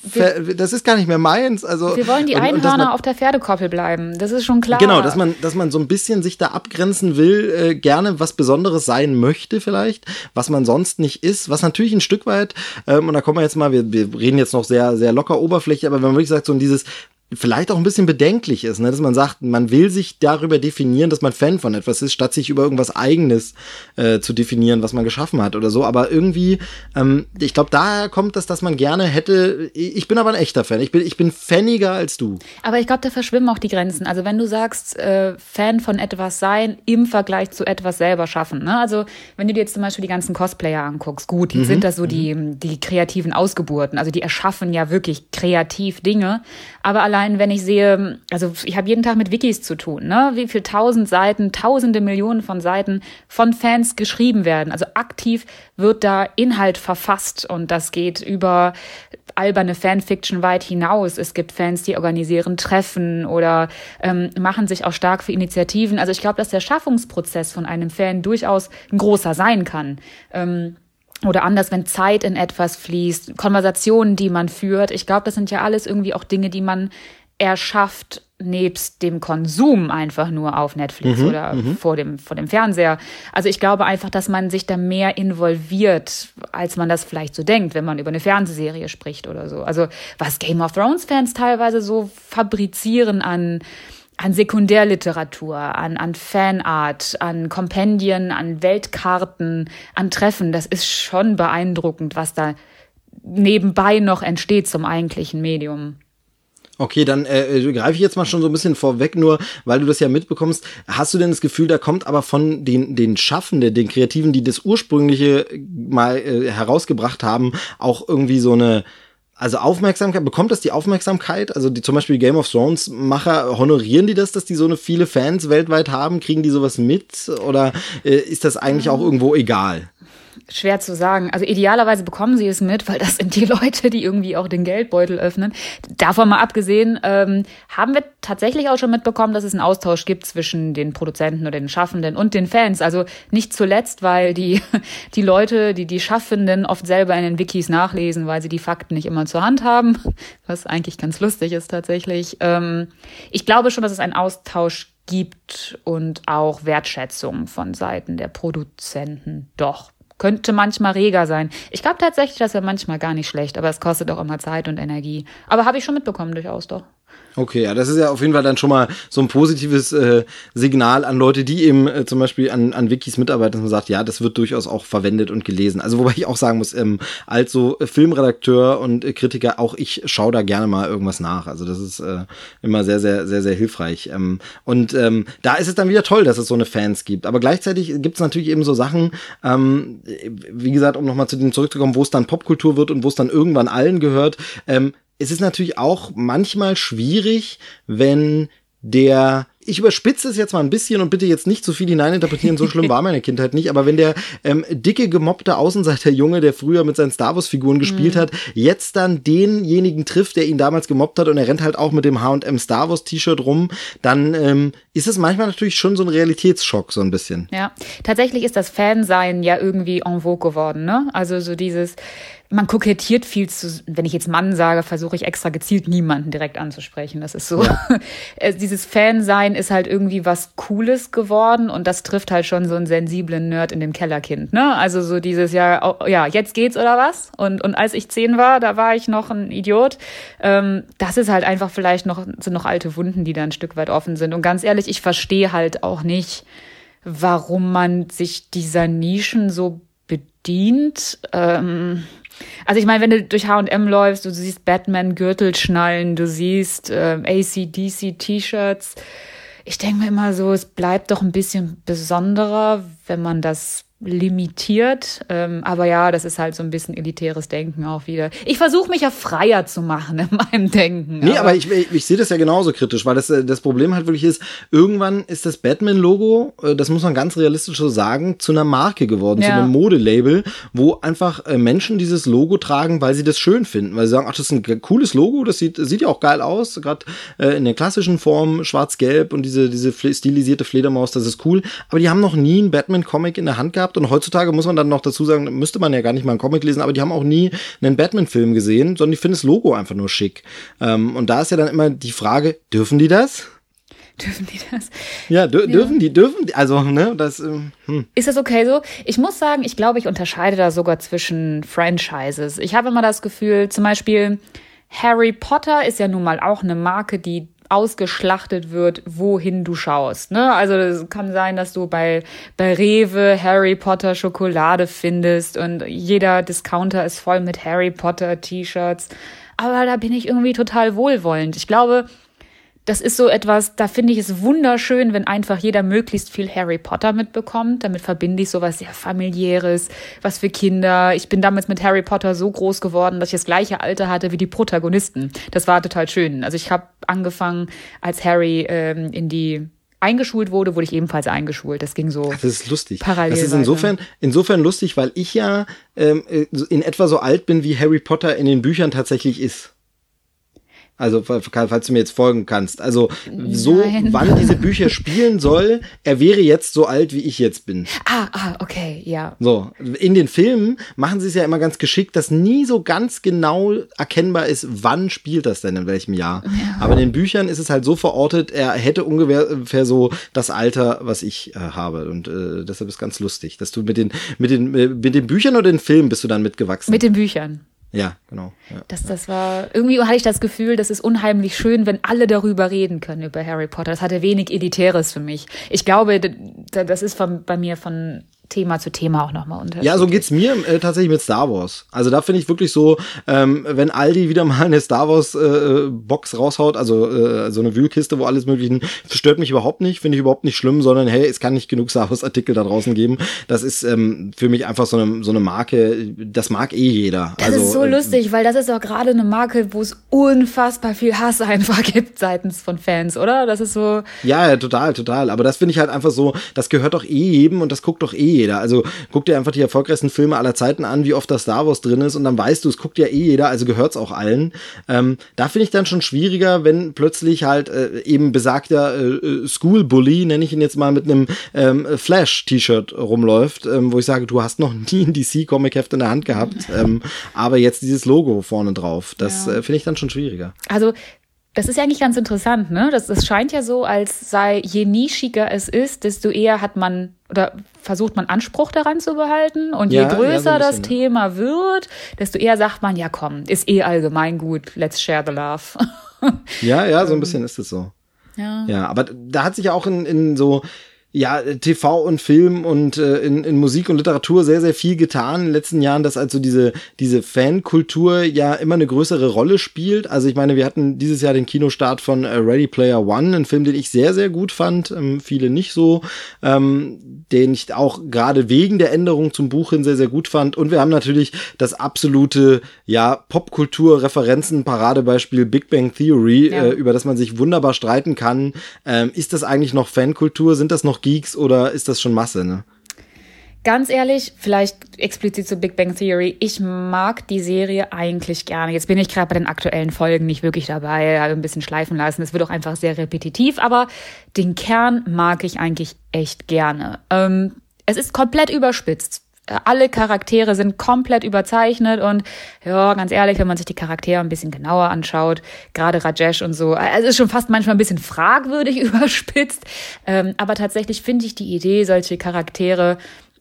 das ist gar nicht mehr meins. Also, wir wollen die und, Einhörner und man, auf der Pferdekoppel bleiben, das ist schon klar. Genau, dass man, dass man so ein bisschen sich da abgrenzen will, äh, gerne was Besonderes sein möchte vielleicht, was man sonst sonst nicht ist, was natürlich ein Stück weit, ähm, und da kommen wir jetzt mal, wir, wir reden jetzt noch sehr, sehr locker oberflächlich, aber wenn man wirklich sagt, so dieses, vielleicht auch ein bisschen bedenklich ist, ne? dass man sagt, man will sich darüber definieren, dass man Fan von etwas ist, statt sich über irgendwas Eigenes äh, zu definieren, was man geschaffen hat oder so. Aber irgendwie, ähm, ich glaube, daher kommt das, dass man gerne hätte. Ich bin aber ein echter Fan. Ich bin, ich bin faniger als du. Aber ich glaube, da verschwimmen auch die Grenzen. Also wenn du sagst, äh, Fan von etwas sein im Vergleich zu etwas selber schaffen. Ne? Also wenn du dir jetzt zum Beispiel die ganzen Cosplayer anguckst, gut, mhm. sind das so die, mhm. die kreativen Ausgeburten. Also die erschaffen ja wirklich kreativ Dinge. Aber allein allein, wenn ich sehe, also ich habe jeden Tag mit Wikis zu tun, ne? wie viel tausend Seiten, tausende Millionen von Seiten von Fans geschrieben werden. Also aktiv wird da Inhalt verfasst und das geht über alberne Fanfiction weit hinaus. Es gibt Fans, die organisieren Treffen oder ähm, machen sich auch stark für Initiativen. Also ich glaube, dass der Schaffungsprozess von einem Fan durchaus ein großer sein kann. Ähm, oder anders, wenn Zeit in etwas fließt, Konversationen, die man führt. Ich glaube, das sind ja alles irgendwie auch Dinge, die man erschafft nebst dem Konsum einfach nur auf Netflix mhm, oder mhm. vor dem vor dem Fernseher. Also ich glaube einfach, dass man sich da mehr involviert, als man das vielleicht so denkt, wenn man über eine Fernsehserie spricht oder so. Also was Game of Thrones Fans teilweise so fabrizieren an an Sekundärliteratur, an, an Fanart, an Kompendien, an Weltkarten, an Treffen. Das ist schon beeindruckend, was da nebenbei noch entsteht zum eigentlichen Medium. Okay, dann äh, äh, greife ich jetzt mal schon so ein bisschen vorweg, nur weil du das ja mitbekommst. Hast du denn das Gefühl, da kommt aber von den, den Schaffenden, den Kreativen, die das ursprüngliche mal äh, herausgebracht haben, auch irgendwie so eine also Aufmerksamkeit, bekommt das die Aufmerksamkeit? Also die zum Beispiel Game of Thrones Macher, honorieren die das, dass die so eine viele Fans weltweit haben? Kriegen die sowas mit? Oder äh, ist das eigentlich auch irgendwo egal? Schwer zu sagen. Also idealerweise bekommen sie es mit, weil das sind die Leute, die irgendwie auch den Geldbeutel öffnen. Davon mal abgesehen, ähm, haben wir tatsächlich auch schon mitbekommen, dass es einen Austausch gibt zwischen den Produzenten oder den Schaffenden und den Fans. Also nicht zuletzt, weil die, die Leute, die die Schaffenden oft selber in den Wikis nachlesen, weil sie die Fakten nicht immer zur Hand haben, was eigentlich ganz lustig ist tatsächlich. Ähm, ich glaube schon, dass es einen Austausch gibt und auch Wertschätzung von Seiten der Produzenten. Doch könnte manchmal reger sein. Ich glaube tatsächlich, das wäre manchmal gar nicht schlecht, aber es kostet auch immer Zeit und Energie. Aber habe ich schon mitbekommen durchaus doch. Okay, ja, das ist ja auf jeden Fall dann schon mal so ein positives äh, Signal an Leute, die eben äh, zum Beispiel an, an Wikis mitarbeiten, dass man sagt, ja, das wird durchaus auch verwendet und gelesen. Also wobei ich auch sagen muss, ähm, als so Filmredakteur und äh, Kritiker, auch ich schaue da gerne mal irgendwas nach. Also das ist äh, immer sehr, sehr, sehr, sehr hilfreich. Ähm, und ähm, da ist es dann wieder toll, dass es so eine Fans gibt. Aber gleichzeitig gibt es natürlich eben so Sachen, ähm, wie gesagt, um nochmal zu dem zurückzukommen, wo es dann Popkultur wird und wo es dann irgendwann allen gehört. Ähm, es ist natürlich auch manchmal schwierig, wenn der ich überspitze es jetzt mal ein bisschen und bitte jetzt nicht zu viel hineininterpretieren, so schlimm war meine Kindheit nicht, aber wenn der ähm, dicke, gemobbte Außenseiterjunge, der früher mit seinen Star Wars-Figuren gespielt mhm. hat, jetzt dann denjenigen trifft, der ihn damals gemobbt hat und er rennt halt auch mit dem H&M Star Wars-T-Shirt rum, dann ähm, ist es manchmal natürlich schon so ein Realitätsschock, so ein bisschen. Ja, tatsächlich ist das Fansein ja irgendwie en vogue geworden, ne? Also so dieses man kokettiert viel zu, wenn ich jetzt Mann sage, versuche ich extra gezielt niemanden direkt anzusprechen. Das ist so. Ja. Dieses Fansein ist halt irgendwie was Cooles geworden und das trifft halt schon so einen sensiblen Nerd in dem Kellerkind, ne? Also so dieses ja, oh, ja, jetzt geht's oder was? Und, und als ich zehn war, da war ich noch ein Idiot. Ähm, das ist halt einfach vielleicht noch, sind noch alte Wunden, die da ein Stück weit offen sind. Und ganz ehrlich, ich verstehe halt auch nicht, warum man sich dieser Nischen so bedient. Ähm, also ich meine, wenn du durch H&M läufst, du siehst Batman-Gürtelschnallen, du siehst äh, ACDC-T-Shirts. Ich denke mir immer so, es bleibt doch ein bisschen besonderer, wenn man das limitiert. Ähm, aber ja, das ist halt so ein bisschen elitäres Denken auch wieder. Ich versuche mich ja freier zu machen in meinem Denken. Nee, aber, aber ich, ich, ich sehe das ja genauso kritisch, weil das, äh, das Problem halt wirklich ist, irgendwann ist das Batman-Logo, äh, das muss man ganz realistisch so sagen, zu einer Marke geworden, ja. zu einem Modelabel, wo einfach äh, Menschen dieses Logo tragen, weil sie das schön finden, weil sie sagen, ach, das ist ein cooles Logo, das sieht, sieht ja auch geil aus, gerade in der klassischen Form, schwarz-gelb und diese, diese stilisierte Fledermaus, das ist cool, aber die haben noch nie einen Batman-Comic in der Hand gehabt gehabt und heutzutage muss man dann noch dazu sagen, müsste man ja gar nicht mal einen Comic lesen, aber die haben auch nie einen Batman-Film gesehen, sondern die finden das Logo einfach nur schick. Ähm, und da ist ja dann immer die Frage, dürfen die das? Dürfen die das? Ja, dür ja. dürfen die, dürfen die, also, ne, das. Ähm, hm. Ist das okay so? Ich muss sagen, ich glaube, ich unterscheide da sogar zwischen Franchises. Ich habe immer das Gefühl, zum Beispiel, Harry Potter ist ja nun mal auch eine Marke, die ausgeschlachtet wird, wohin du schaust. Ne? Also es kann sein, dass du bei, bei Rewe Harry Potter Schokolade findest und jeder Discounter ist voll mit Harry Potter T-Shirts. Aber da bin ich irgendwie total wohlwollend. Ich glaube, das ist so etwas, da finde ich es wunderschön, wenn einfach jeder möglichst viel Harry Potter mitbekommt. Damit verbinde ich sowas sehr familiäres, was für Kinder. Ich bin damals mit Harry Potter so groß geworden, dass ich das gleiche Alter hatte wie die Protagonisten. Das war total schön. Also ich habe angefangen, als Harry ähm, in die eingeschult wurde, wurde ich ebenfalls eingeschult. Das ging so. Das ist lustig. Parallel das ist insofern, insofern lustig, weil ich ja ähm, in etwa so alt bin, wie Harry Potter in den Büchern tatsächlich ist. Also, falls du mir jetzt folgen kannst. Also, so, Nein. wann diese Bücher spielen soll, er wäre jetzt so alt, wie ich jetzt bin. Ah, ah, okay, ja. So, in den Filmen machen sie es ja immer ganz geschickt, dass nie so ganz genau erkennbar ist, wann spielt das denn in welchem Jahr. Ja. Aber in den Büchern ist es halt so verortet, er hätte ungefähr so das Alter, was ich äh, habe. Und äh, deshalb ist ganz lustig, dass du mit den, mit den, äh, mit den Büchern oder den Filmen bist du dann mitgewachsen? Mit den Büchern. Ja, genau. Ja. Das, das war, irgendwie hatte ich das Gefühl, das ist unheimlich schön, wenn alle darüber reden können, über Harry Potter. Das hatte wenig Elitäres für mich. Ich glaube, das ist von, bei mir von Thema zu Thema auch nochmal unterschiedlich. Ja, so geht's mir äh, tatsächlich mit Star Wars. Also da finde ich wirklich so, ähm, wenn Aldi wieder mal eine Star Wars äh, Box raushaut, also äh, so eine Wühlkiste, wo alles mögliche, stört mich überhaupt nicht, finde ich überhaupt nicht schlimm, sondern hey, es kann nicht genug Star Wars Artikel da draußen geben. Das ist ähm, für mich einfach so eine, so eine Marke, das mag eh jeder. Das also, ist so äh, lustig, weil das ist auch gerade eine Marke, wo es unfassbar viel Hass einfach gibt seitens von Fans, oder? Das ist so. Ja, ja total, total. Aber das finde ich halt einfach so, das gehört doch eh jedem und das guckt doch eh jeder. Also guck dir einfach die erfolgreichsten Filme aller Zeiten an, wie oft da Star Wars drin ist und dann weißt du, es guckt ja eh jeder, also gehört es auch allen. Ähm, da finde ich dann schon schwieriger, wenn plötzlich halt äh, eben besagter äh, äh School Bully, nenne ich ihn jetzt mal, mit einem ähm, Flash-T-Shirt rumläuft, ähm, wo ich sage, du hast noch nie ein DC-Comic-Heft in der Hand gehabt, ähm, aber jetzt dieses Logo vorne drauf, das ja. äh, finde ich dann schon schwieriger. Also das ist ja eigentlich ganz interessant, ne? Das, das scheint ja so, als sei, je nischiger es ist, desto eher hat man oder versucht man Anspruch daran zu behalten. Und ja, je größer ja, so das Thema wird, desto eher sagt man, ja komm, ist eh allgemein gut, let's share the love. ja, ja, so ein bisschen ist es so. Ja. Ja, aber da hat sich ja auch in, in so ja, TV und Film und äh, in, in Musik und Literatur sehr, sehr viel getan in den letzten Jahren, dass also diese, diese Fankultur ja immer eine größere Rolle spielt. Also ich meine, wir hatten dieses Jahr den Kinostart von äh, Ready Player One, ein Film, den ich sehr, sehr gut fand, ähm, viele nicht so, ähm, den ich auch gerade wegen der Änderung zum Buch hin sehr, sehr gut fand. Und wir haben natürlich das absolute, ja, Popkultur-Referenzen-Paradebeispiel Big Bang Theory, ja. äh, über das man sich wunderbar streiten kann. Ähm, ist das eigentlich noch Fankultur? Sind das noch Geeks oder ist das schon Masse, ne? Ganz ehrlich, vielleicht explizit zu Big Bang Theory. Ich mag die Serie eigentlich gerne. Jetzt bin ich gerade bei den aktuellen Folgen nicht wirklich dabei, habe ein bisschen schleifen lassen. Es wird auch einfach sehr repetitiv, aber den Kern mag ich eigentlich echt gerne. Ähm, es ist komplett überspitzt alle Charaktere sind komplett überzeichnet und ja, ganz ehrlich, wenn man sich die Charaktere ein bisschen genauer anschaut, gerade Rajesh und so, also ist schon fast manchmal ein bisschen fragwürdig überspitzt, ähm, aber tatsächlich finde ich die Idee, solche Charaktere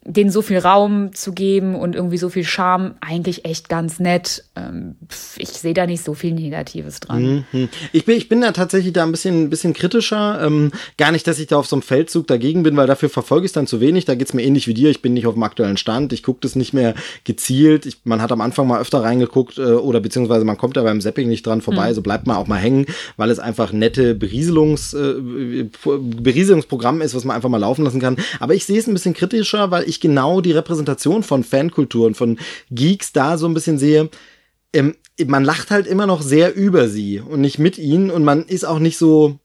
denen so viel Raum zu geben und irgendwie so viel Charme eigentlich echt ganz nett. Ähm, ich sehe da nicht so viel Negatives dran. Mhm. Ich, bin, ich bin da tatsächlich da ein bisschen, ein bisschen kritischer. Ähm, gar nicht, dass ich da auf so einem Feldzug dagegen bin, weil dafür verfolge ich es dann zu wenig. Da geht's mir ähnlich wie dir. Ich bin nicht auf dem aktuellen Stand. Ich gucke das nicht mehr gezielt. Ich, man hat am Anfang mal öfter reingeguckt äh, oder beziehungsweise man kommt da beim Zapping nicht dran vorbei. Mhm. So bleibt man auch mal hängen, weil es einfach nette Berieselungs, äh, Berieselungsprogramm ist, was man einfach mal laufen lassen kann. Aber ich sehe es ein bisschen kritischer, weil ich ich genau die Repräsentation von Fankultur und von Geeks da so ein bisschen sehe. Ähm, man lacht halt immer noch sehr über sie und nicht mit ihnen und man ist auch nicht so,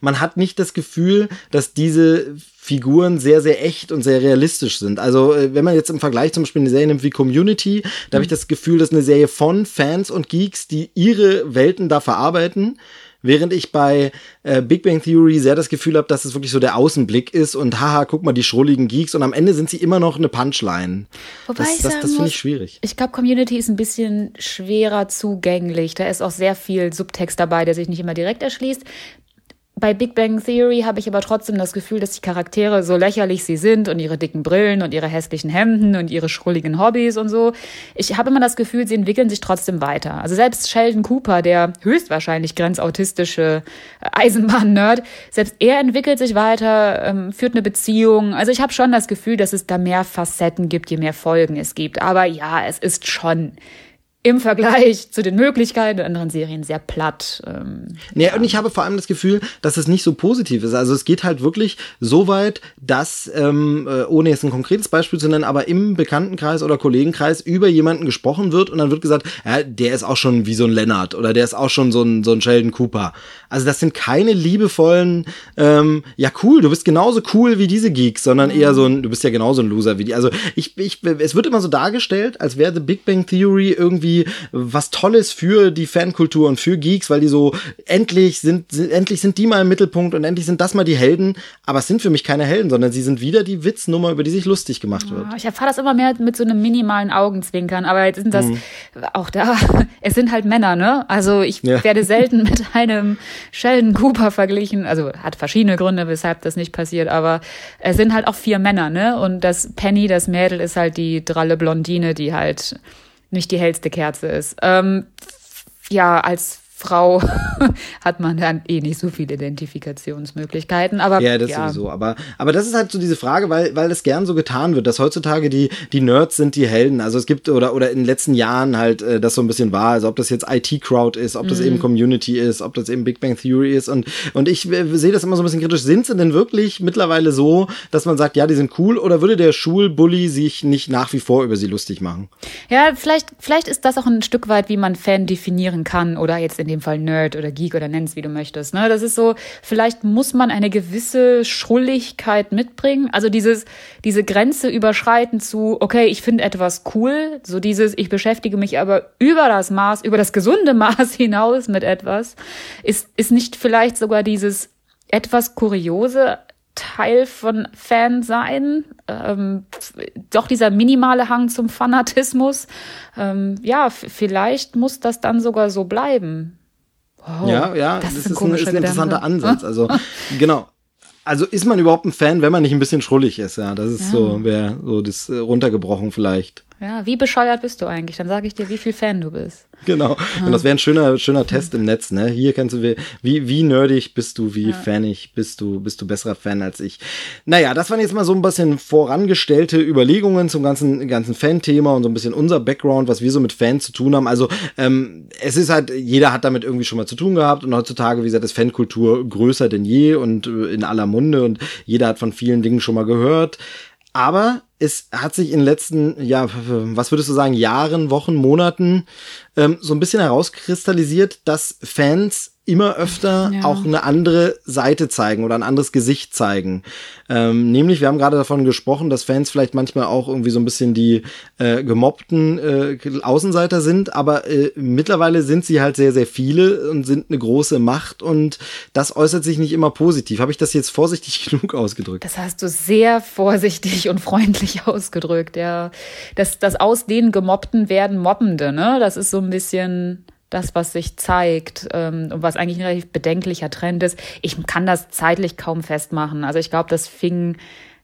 man hat nicht das Gefühl, dass diese Figuren sehr, sehr echt und sehr realistisch sind. Also, äh, wenn man jetzt im Vergleich zum Beispiel eine Serie nimmt wie Community, da habe ich mhm. das Gefühl, dass eine Serie von Fans und Geeks, die ihre Welten da verarbeiten Während ich bei äh, Big Bang Theory sehr das Gefühl habe, dass es wirklich so der Außenblick ist und haha, guck mal, die schrulligen Geeks und am Ende sind sie immer noch eine Punchline. Wobei das, ich das, das finde ich schwierig. Ich glaube, Community ist ein bisschen schwerer zugänglich. Da ist auch sehr viel Subtext dabei, der sich nicht immer direkt erschließt bei Big Bang Theory habe ich aber trotzdem das Gefühl, dass die Charaktere, so lächerlich sie sind und ihre dicken Brillen und ihre hässlichen Hemden und ihre schrulligen Hobbys und so, ich habe immer das Gefühl, sie entwickeln sich trotzdem weiter. Also selbst Sheldon Cooper, der höchstwahrscheinlich grenzautistische Eisenbahn-Nerd, selbst er entwickelt sich weiter, ähm, führt eine Beziehung. Also ich habe schon das Gefühl, dass es da mehr Facetten gibt, je mehr Folgen es gibt. Aber ja, es ist schon im Vergleich zu den Möglichkeiten der anderen Serien sehr platt. Ähm, nee, ja. und ich habe vor allem das Gefühl, dass es nicht so positiv ist. Also es geht halt wirklich so weit, dass, ähm, äh, ohne jetzt ein konkretes Beispiel zu nennen, aber im Bekanntenkreis oder Kollegenkreis über jemanden gesprochen wird und dann wird gesagt, ja, der ist auch schon wie so ein Lennart oder der ist auch schon so ein, so ein Sheldon Cooper. Also das sind keine liebevollen, ähm, ja cool, du bist genauso cool wie diese Geeks, sondern eher so ein, du bist ja genauso ein Loser wie die. Also ich, ich, es wird immer so dargestellt, als wäre The Big Bang Theory irgendwie irgendwie was Tolles für die Fankultur und für Geeks, weil die so endlich sind, sind, endlich sind die mal im Mittelpunkt und endlich sind das mal die Helden. Aber es sind für mich keine Helden, sondern sie sind wieder die Witznummer, über die sich lustig gemacht wird. ich erfahre das immer mehr mit so einem minimalen Augenzwinkern, aber jetzt sind das mhm. auch da, es sind halt Männer, ne? Also ich ja. werde selten mit einem Sheldon Cooper verglichen, also hat verschiedene Gründe, weshalb das nicht passiert, aber es sind halt auch vier Männer, ne? Und das Penny, das Mädel, ist halt die dralle Blondine, die halt nicht die hellste Kerze ist. Ähm, ja, als Frau hat man dann eh nicht so viele Identifikationsmöglichkeiten. Aber ja, das ja. sowieso. Aber, aber das ist halt so diese Frage, weil, weil das gern so getan wird, dass heutzutage die, die Nerds sind die Helden. Also es gibt oder, oder in den letzten Jahren halt äh, das so ein bisschen war. Also ob das jetzt IT-Crowd ist, ob das mhm. eben Community ist, ob das eben Big Bang Theory ist. Und, und ich äh, sehe das immer so ein bisschen kritisch. Sind sie denn wirklich mittlerweile so, dass man sagt, ja, die sind cool? Oder würde der Schulbully sich nicht nach wie vor über sie lustig machen? Ja, vielleicht, vielleicht ist das auch ein Stück weit, wie man Fan definieren kann oder jetzt in dem Fall Nerd oder Geek oder nenn's wie du möchtest. Ne? Das ist so, vielleicht muss man eine gewisse Schrulligkeit mitbringen. Also dieses, diese Grenze überschreiten zu, okay, ich finde etwas cool. So dieses, ich beschäftige mich aber über das Maß, über das gesunde Maß hinaus mit etwas. Ist, ist nicht vielleicht sogar dieses etwas kuriose Teil von Fan sein. Ähm, doch dieser minimale Hang zum Fanatismus. Ähm, ja, vielleicht muss das dann sogar so bleiben. Wow, ja, ja, das, das ist, ein, ist ein interessanter Ansatz. Also, genau. Also ist man überhaupt ein Fan, wenn man nicht ein bisschen schrullig ist? Ja, das ist ja. so, wäre so das äh, runtergebrochen vielleicht. Ja, wie bescheuert bist du eigentlich? Dann sage ich dir, wie viel Fan du bist. Genau. Und das wäre ein schöner, schöner Test im Netz, ne? Hier kannst du, wie, wie nerdig bist du, wie ja. fanig bist du, bist du besserer Fan als ich. Naja, das waren jetzt mal so ein bisschen vorangestellte Überlegungen zum ganzen, ganzen Fan-Thema und so ein bisschen unser Background, was wir so mit Fans zu tun haben. Also, ähm, es ist halt, jeder hat damit irgendwie schon mal zu tun gehabt und heutzutage, wie gesagt, ist Fankultur größer denn je und äh, in aller Munde und jeder hat von vielen Dingen schon mal gehört. Aber es hat sich in den letzten, ja, was würdest du sagen, Jahren, Wochen, Monaten ähm, so ein bisschen herauskristallisiert, dass Fans immer öfter ja. auch eine andere Seite zeigen oder ein anderes Gesicht zeigen. Ähm, nämlich, wir haben gerade davon gesprochen, dass Fans vielleicht manchmal auch irgendwie so ein bisschen die äh, gemobbten äh, Außenseiter sind, aber äh, mittlerweile sind sie halt sehr, sehr viele und sind eine große Macht und das äußert sich nicht immer positiv. Habe ich das jetzt vorsichtig genug ausgedrückt? Das hast du sehr vorsichtig und freundlich ausgedrückt, ja. Das, das aus den Gemobbten werden Mobbende, ne? Das ist so ein bisschen das, was sich zeigt ähm, und was eigentlich ein relativ bedenklicher Trend ist. Ich kann das zeitlich kaum festmachen. Also ich glaube, das fing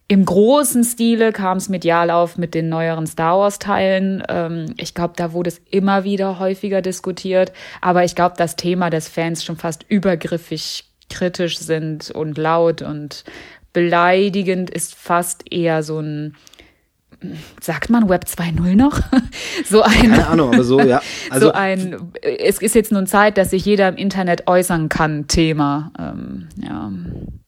im großen Stile kam es medial auf mit den neueren Star Wars-Teilen. Ähm, ich glaube, da wurde es immer wieder häufiger diskutiert. Aber ich glaube, das Thema des Fans schon fast übergriffig kritisch sind und laut und beleidigend ist fast eher so ein sagt man Web 2.0 noch? so ein, Keine Ahnung, aber so, ja. Also, so ein, es ist jetzt nun Zeit, dass sich jeder im Internet äußern kann, Thema. Ähm, ja.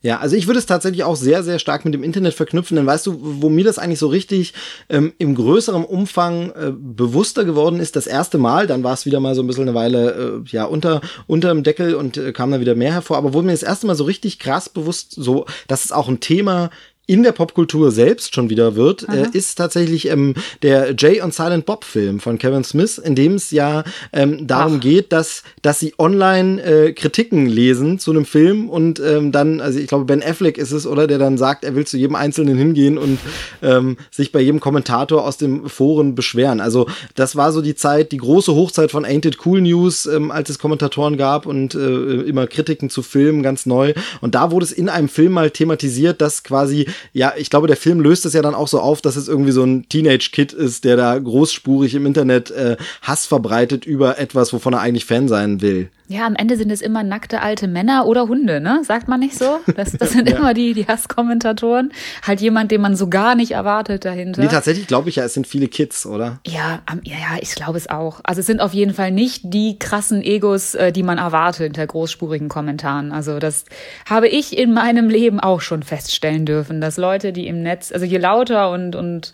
Ja, also ich würde es tatsächlich auch sehr, sehr stark mit dem Internet verknüpfen, denn weißt du, wo mir das eigentlich so richtig ähm, im größeren Umfang äh, bewusster geworden ist, das erste Mal, dann war es wieder mal so ein bisschen eine Weile äh, ja unter unterm Deckel und äh, kam dann wieder mehr hervor, aber wo mir das erste Mal so richtig krass bewusst so, dass es auch ein Thema in der Popkultur selbst schon wieder wird, äh, ist tatsächlich ähm, der Jay und Silent Bob Film von Kevin Smith, in dem es ja ähm, darum Ach. geht, dass, dass sie online äh, Kritiken lesen zu einem Film und ähm, dann, also ich glaube, Ben Affleck ist es, oder, der dann sagt, er will zu jedem Einzelnen hingehen und ähm, sich bei jedem Kommentator aus dem Foren beschweren. Also das war so die Zeit, die große Hochzeit von Ain't It Cool News, ähm, als es Kommentatoren gab und äh, immer Kritiken zu Filmen, ganz neu. Und da wurde es in einem Film mal thematisiert, dass quasi ja, ich glaube, der Film löst es ja dann auch so auf, dass es irgendwie so ein Teenage-Kid ist, der da großspurig im Internet äh, Hass verbreitet über etwas, wovon er eigentlich Fan sein will. Ja, am Ende sind es immer nackte alte Männer oder Hunde, ne? Sagt man nicht so? Das, das sind ja. immer die, die Hasskommentatoren. Halt jemand, den man so gar nicht erwartet dahinter. Nee, tatsächlich glaube ich ja, es sind viele Kids, oder? Ja, ja, ja, ich glaube es auch. Also es sind auf jeden Fall nicht die krassen Egos, äh, die man erwartet hinter großspurigen Kommentaren. Also das habe ich in meinem Leben auch schon feststellen dürfen, dass Leute, die im Netz, also je lauter und, und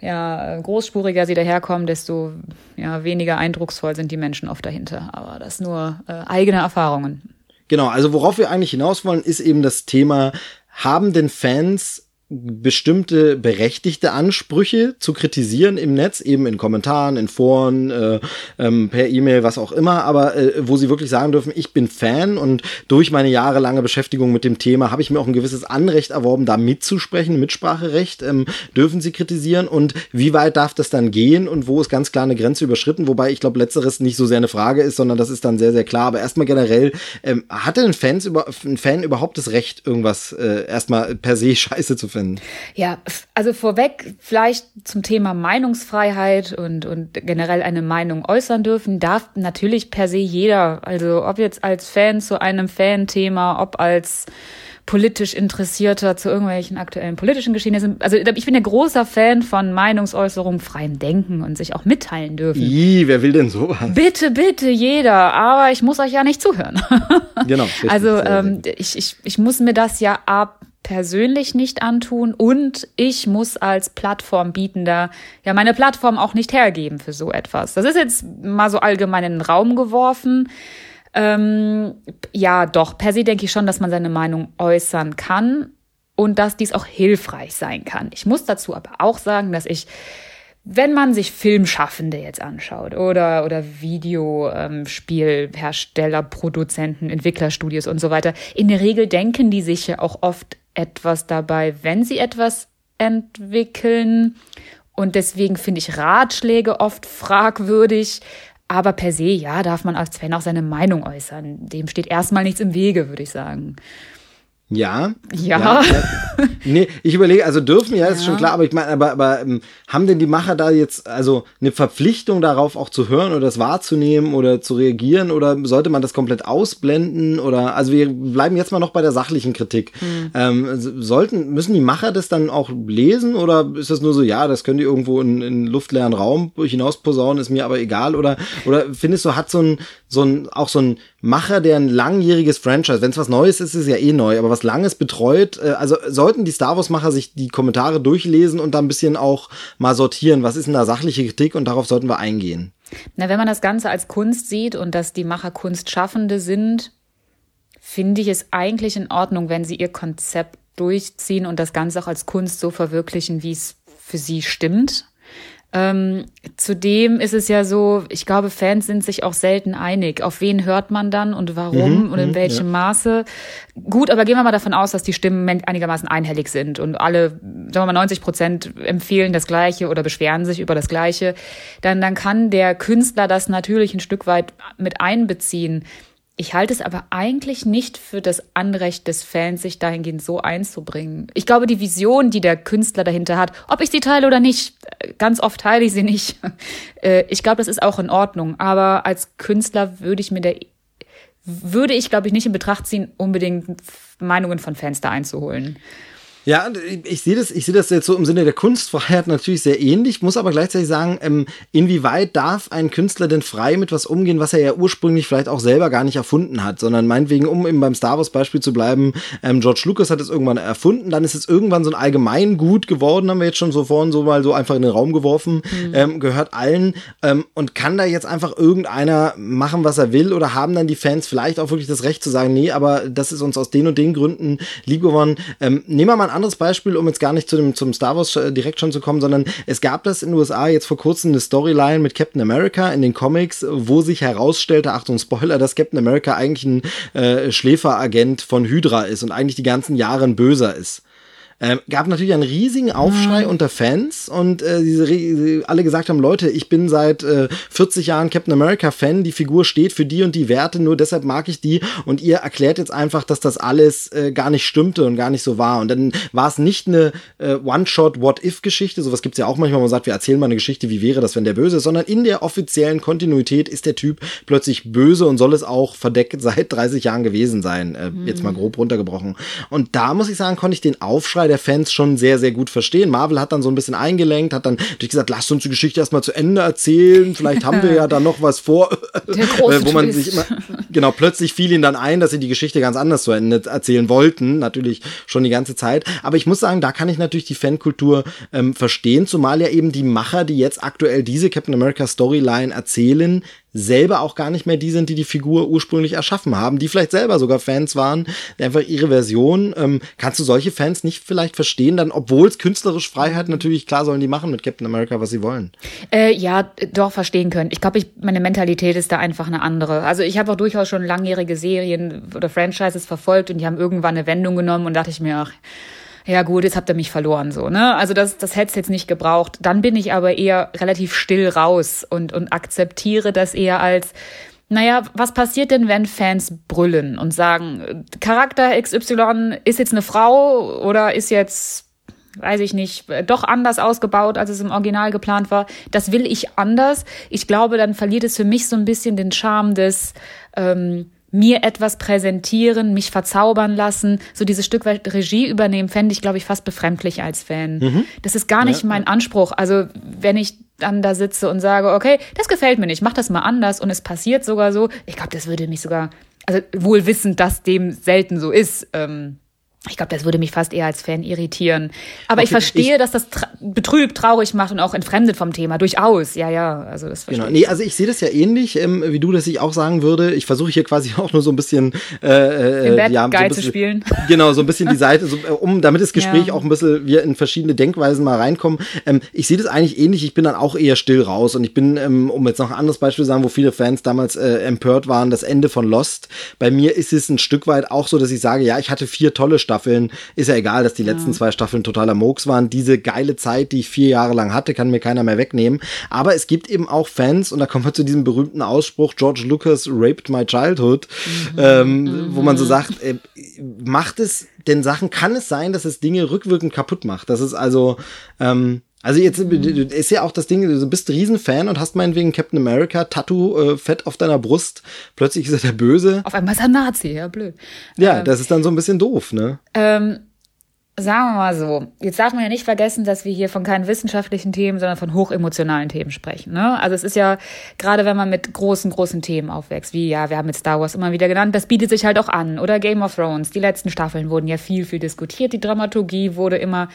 ja, großspuriger sie daherkommen, desto ja, weniger eindrucksvoll sind die Menschen oft dahinter. Aber das nur äh, eigene Erfahrungen. Genau, also worauf wir eigentlich hinaus wollen, ist eben das Thema, haben denn Fans bestimmte berechtigte Ansprüche zu kritisieren im Netz, eben in Kommentaren, in Foren, äh, ähm, per E-Mail, was auch immer, aber äh, wo sie wirklich sagen dürfen, ich bin Fan und durch meine jahrelange Beschäftigung mit dem Thema habe ich mir auch ein gewisses Anrecht erworben, da mitzusprechen, Mitspracherecht, ähm, dürfen sie kritisieren. Und wie weit darf das dann gehen? Und wo ist ganz klar eine Grenze überschritten, wobei ich glaube, letzteres nicht so sehr eine Frage ist, sondern das ist dann sehr, sehr klar, aber erstmal generell, ähm, hat denn Fans über, ein Fan überhaupt das Recht, irgendwas äh, erstmal per se scheiße zu finden? Finden? Ja, also vorweg vielleicht zum Thema Meinungsfreiheit und, und generell eine Meinung äußern dürfen, darf natürlich per se jeder. Also ob jetzt als Fan zu einem Fan-Thema, ob als politisch Interessierter zu irgendwelchen aktuellen politischen Geschehnissen. Also ich bin ja großer Fan von Meinungsäußerung, freiem Denken und sich auch mitteilen dürfen. Ih, wer will denn sowas? Bitte, bitte, jeder. Aber ich muss euch ja nicht zuhören. genau. Also ähm, ich, ich, ich muss mir das ja ab persönlich nicht antun und ich muss als Plattformbietender ja meine Plattform auch nicht hergeben für so etwas. Das ist jetzt mal so allgemein in den Raum geworfen. Ähm, ja, doch, per se denke ich schon, dass man seine Meinung äußern kann und dass dies auch hilfreich sein kann. Ich muss dazu aber auch sagen, dass ich wenn man sich Filmschaffende jetzt anschaut oder, oder Videospielhersteller, ähm, Produzenten, Entwicklerstudios und so weiter, in der Regel denken die sich ja auch oft etwas dabei, wenn sie etwas entwickeln. Und deswegen finde ich Ratschläge oft fragwürdig. Aber per se, ja, darf man als Fan auch seine Meinung äußern. Dem steht erstmal nichts im Wege, würde ich sagen. Ja. Ja. ja, ja. Nee, ich überlege, also dürfen ja, ist ja. schon klar, aber ich meine, aber, aber ähm, haben denn die Macher da jetzt also eine Verpflichtung darauf auch zu hören oder das wahrzunehmen oder zu reagieren oder sollte man das komplett ausblenden oder also wir bleiben jetzt mal noch bei der sachlichen Kritik. Mhm. Ähm, sollten, müssen die Macher das dann auch lesen oder ist das nur so, ja, das können die irgendwo in, in luftleeren Raum hinaus posaunen, ist mir aber egal oder, oder findest du, hat so ein, so ein, auch so ein Macher, der ein langjähriges Franchise, wenn es was Neues ist, ist es ja eh neu, aber was Langes betreut, äh, also sollten die Star Wars-Macher sich die Kommentare durchlesen und da ein bisschen auch mal sortieren, was ist denn da sachliche Kritik und darauf sollten wir eingehen. Na, wenn man das Ganze als Kunst sieht und dass die Macher Kunstschaffende sind, finde ich es eigentlich in Ordnung, wenn sie ihr Konzept durchziehen und das Ganze auch als Kunst so verwirklichen, wie es für sie stimmt. Ähm, zudem ist es ja so, ich glaube, Fans sind sich auch selten einig. Auf wen hört man dann und warum mhm, und in mhm, welchem ja. Maße? Gut, aber gehen wir mal davon aus, dass die Stimmen einigermaßen einhellig sind und alle, sagen wir mal, 90 Prozent empfehlen das Gleiche oder beschweren sich über das Gleiche. Dann, dann kann der Künstler das natürlich ein Stück weit mit einbeziehen. Ich halte es aber eigentlich nicht für das Anrecht des Fans, sich dahingehend so einzubringen. Ich glaube, die Vision, die der Künstler dahinter hat, ob ich sie teile oder nicht, ganz oft teile ich sie nicht. Äh, ich glaube, das ist auch in Ordnung. Aber als Künstler würde ich mir der, würde ich, glaube ich, nicht in Betracht ziehen, unbedingt Meinungen von Fans da einzuholen. Ja, ich sehe das, ich sehe das jetzt so im Sinne der Kunstfreiheit natürlich sehr ähnlich, muss aber gleichzeitig sagen, ähm, inwieweit darf ein Künstler denn frei mit was umgehen, was er ja ursprünglich vielleicht auch selber gar nicht erfunden hat, sondern meinetwegen, um eben beim Star Wars Beispiel zu bleiben, ähm, George Lucas hat es irgendwann erfunden, dann ist es irgendwann so ein Allgemeingut geworden, haben wir jetzt schon so vorhin so mal so einfach in den Raum geworfen, mhm. ähm, gehört allen und kann da jetzt einfach irgendeiner machen, was er will oder haben dann die Fans vielleicht auch wirklich das Recht zu sagen, nee, aber das ist uns aus den und den Gründen lieb geworden. Nehmen wir mal anderes Beispiel, um jetzt gar nicht zu dem, zum Star Wars äh, direkt schon zu kommen, sondern es gab das in den USA jetzt vor kurzem eine Storyline mit Captain America in den Comics, wo sich herausstellte, Achtung Spoiler, dass Captain America eigentlich ein äh, Schläferagent von Hydra ist und eigentlich die ganzen Jahre ein Böser ist. Ähm, gab natürlich einen riesigen Aufschrei mhm. unter Fans und äh, diese, alle gesagt haben, Leute, ich bin seit äh, 40 Jahren Captain America Fan, die Figur steht für die und die Werte, nur deshalb mag ich die. Und ihr erklärt jetzt einfach, dass das alles äh, gar nicht stimmte und gar nicht so war. Und dann war es nicht eine äh, One-Shot What-If-Geschichte, sowas gibt's ja auch manchmal, man sagt, wir erzählen mal eine Geschichte, wie wäre das, wenn der böse ist, sondern in der offiziellen Kontinuität ist der Typ plötzlich böse und soll es auch verdeckt seit 30 Jahren gewesen sein, äh, mhm. jetzt mal grob runtergebrochen. Und da muss ich sagen, konnte ich den Aufschrei Aufschrei der Fans schon sehr, sehr gut verstehen. Marvel hat dann so ein bisschen eingelenkt, hat dann durch gesagt, lasst uns die Geschichte erstmal zu Ende erzählen. Vielleicht haben wir ja da noch was vor, wo man sich immer, genau, plötzlich fiel ihnen dann ein, dass sie die Geschichte ganz anders zu Ende erzählen wollten. Natürlich schon die ganze Zeit. Aber ich muss sagen, da kann ich natürlich die Fankultur ähm, verstehen, zumal ja eben die Macher, die jetzt aktuell diese Captain America Storyline erzählen, selber auch gar nicht mehr die sind, die die Figur ursprünglich erschaffen haben, die vielleicht selber sogar Fans waren, einfach ihre Version. Ähm, kannst du solche Fans nicht vielleicht verstehen, dann, obwohl es künstlerisch Freiheit natürlich, klar sollen die machen mit Captain America, was sie wollen? Äh, ja, doch verstehen können. Ich glaube, ich, meine Mentalität ist da einfach eine andere. Also ich habe auch durchaus schon langjährige Serien oder Franchises verfolgt und die haben irgendwann eine Wendung genommen und dachte ich mir, ach, ja gut, jetzt habt ihr mich verloren so, ne? Also das, das hätte es jetzt nicht gebraucht. Dann bin ich aber eher relativ still raus und, und akzeptiere das eher als, naja, was passiert denn, wenn Fans brüllen und sagen, Charakter XY ist jetzt eine Frau oder ist jetzt weiß ich nicht, doch anders ausgebaut, als es im Original geplant war. Das will ich anders. Ich glaube, dann verliert es für mich so ein bisschen den Charme des, ähm, mir etwas präsentieren, mich verzaubern lassen, so dieses Stück weit Regie übernehmen, fände ich, glaube ich, fast befremdlich als Fan. Mhm. Das ist gar nicht ja, mein Anspruch. Also wenn ich dann da sitze und sage, okay, das gefällt mir nicht, mach das mal anders und es passiert sogar so, ich glaube, das würde mich sogar, also wohl wissend, dass dem selten so ist, ähm, ich glaube, das würde mich fast eher als Fan irritieren. Aber okay, ich verstehe, ich, dass das tra betrübt, traurig macht und auch entfremdet vom Thema. Durchaus. Ja, ja. Also das verstehe genau. Nee, also ich sehe das ja ähnlich, ähm, wie du das ich auch sagen würde. Ich versuche hier quasi auch nur so ein bisschen äh, äh ja, so bisschen, zu spielen. Genau, so ein bisschen die Seite, so, äh, um damit das Gespräch ja. auch ein bisschen wir in verschiedene Denkweisen mal reinkommen. Ähm, ich sehe das eigentlich ähnlich. Ich bin dann auch eher still raus und ich bin, ähm, um jetzt noch ein anderes Beispiel zu sagen, wo viele Fans damals äh, empört waren, das Ende von Lost. Bei mir ist es ein Stück weit auch so, dass ich sage, ja, ich hatte vier tolle Staffeln Staffeln. Ist ja egal, dass die ja. letzten zwei Staffeln totaler Mooks waren. Diese geile Zeit, die ich vier Jahre lang hatte, kann mir keiner mehr wegnehmen. Aber es gibt eben auch Fans, und da kommen wir zu diesem berühmten Ausspruch, George Lucas raped my childhood, mhm. Ähm, mhm. wo man so sagt, äh, macht es denn Sachen, kann es sein, dass es Dinge rückwirkend kaputt macht? Das ist also, ähm, also jetzt ist ja auch das Ding, du bist Riesenfan und hast meinetwegen Captain America Tattoo äh, fett auf deiner Brust. Plötzlich ist er der Böse. Auf einmal ist er Nazi, ja blöd. Ja, ähm, das ist dann so ein bisschen doof, ne? Ähm, sagen wir mal so. Jetzt darf man ja nicht vergessen, dass wir hier von keinen wissenschaftlichen Themen, sondern von hochemotionalen Themen sprechen. Ne? Also es ist ja gerade, wenn man mit großen, großen Themen aufwächst, wie ja, wir haben mit Star Wars immer wieder genannt, das bietet sich halt auch an. Oder Game of Thrones. Die letzten Staffeln wurden ja viel, viel diskutiert. Die Dramaturgie wurde immer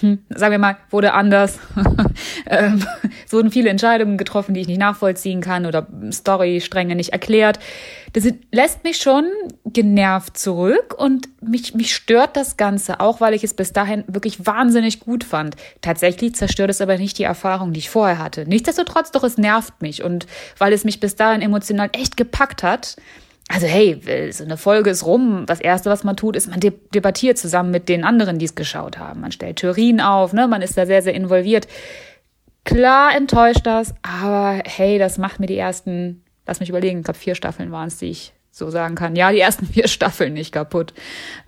hm, sagen wir mal, wurde anders. ähm, es wurden viele Entscheidungen getroffen, die ich nicht nachvollziehen kann oder Storystränge nicht erklärt. Das lässt mich schon genervt zurück und mich, mich stört das Ganze, auch weil ich es bis dahin wirklich wahnsinnig gut fand. Tatsächlich zerstört es aber nicht die Erfahrung, die ich vorher hatte. Nichtsdestotrotz doch, es nervt mich und weil es mich bis dahin emotional echt gepackt hat, also hey, so eine Folge ist rum. Das Erste, was man tut, ist, man debattiert zusammen mit den anderen, die es geschaut haben. Man stellt Theorien auf, ne? man ist da sehr, sehr involviert. Klar enttäuscht das, aber hey, das macht mir die ersten, lass mich überlegen, ich glaube vier Staffeln waren es, die ich so sagen kann. Ja, die ersten vier Staffeln nicht kaputt.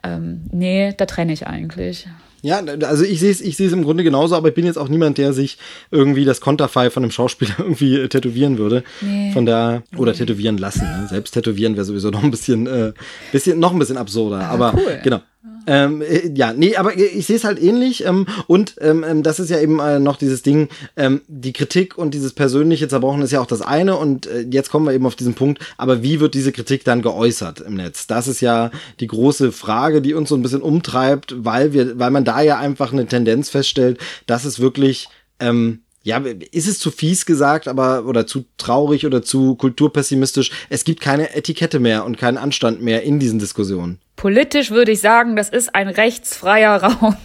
Ähm, nee, da trenne ich eigentlich. Ja, also ich sehe es ich sehe es im Grunde genauso, aber ich bin jetzt auch niemand, der sich irgendwie das Konterfei von einem Schauspieler irgendwie äh, tätowieren würde. Nee. Von da oder tätowieren lassen. Ne? Selbst tätowieren wäre sowieso noch ein bisschen, äh, bisschen noch ein bisschen absurder. Ah, aber cool. genau. Ähm, äh, ja, nee, aber ich sehe es halt ähnlich. Ähm, und ähm, ähm, das ist ja eben äh, noch dieses Ding, ähm, die Kritik und dieses persönliche Zerbrochen ist ja auch das eine. Und äh, jetzt kommen wir eben auf diesen Punkt, aber wie wird diese Kritik dann geäußert im Netz? Das ist ja die große Frage, die uns so ein bisschen umtreibt, weil wir, weil man da ja einfach eine Tendenz feststellt, dass es wirklich ähm, ja, ist es zu fies gesagt, aber oder zu traurig oder zu kulturpessimistisch? Es gibt keine Etikette mehr und keinen Anstand mehr in diesen Diskussionen. Politisch würde ich sagen, das ist ein rechtsfreier Raum.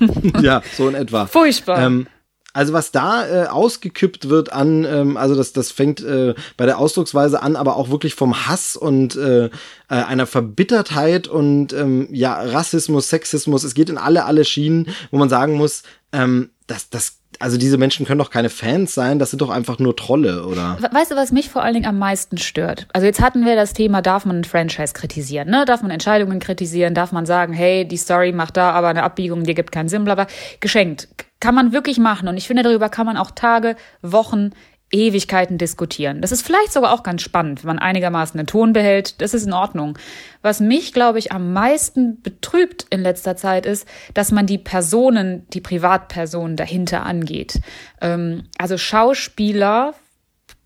ja, so in etwa. Furchtbar. Ähm, also was da äh, ausgekippt wird an, ähm, also das, das fängt äh, bei der Ausdrucksweise an, aber auch wirklich vom Hass und äh, äh, einer Verbittertheit und ähm, ja, Rassismus, Sexismus, es geht in alle, alle Schienen, wo man sagen muss, ähm, das, das also diese Menschen können doch keine Fans sein, das sind doch einfach nur Trolle, oder? Weißt du, was mich vor allen Dingen am meisten stört? Also jetzt hatten wir das Thema, darf man ein Franchise kritisieren, ne? Darf man Entscheidungen kritisieren? Darf man sagen, hey, die Story macht da aber eine Abbiegung, die gibt keinen Sinn, bla bla. Geschenkt. Kann man wirklich machen. Und ich finde, darüber kann man auch Tage, Wochen, Ewigkeiten diskutieren. Das ist vielleicht sogar auch ganz spannend, wenn man einigermaßen den Ton behält. Das ist in Ordnung. Was mich, glaube ich, am meisten betrübt in letzter Zeit ist, dass man die Personen, die Privatpersonen dahinter angeht. Ähm, also Schauspieler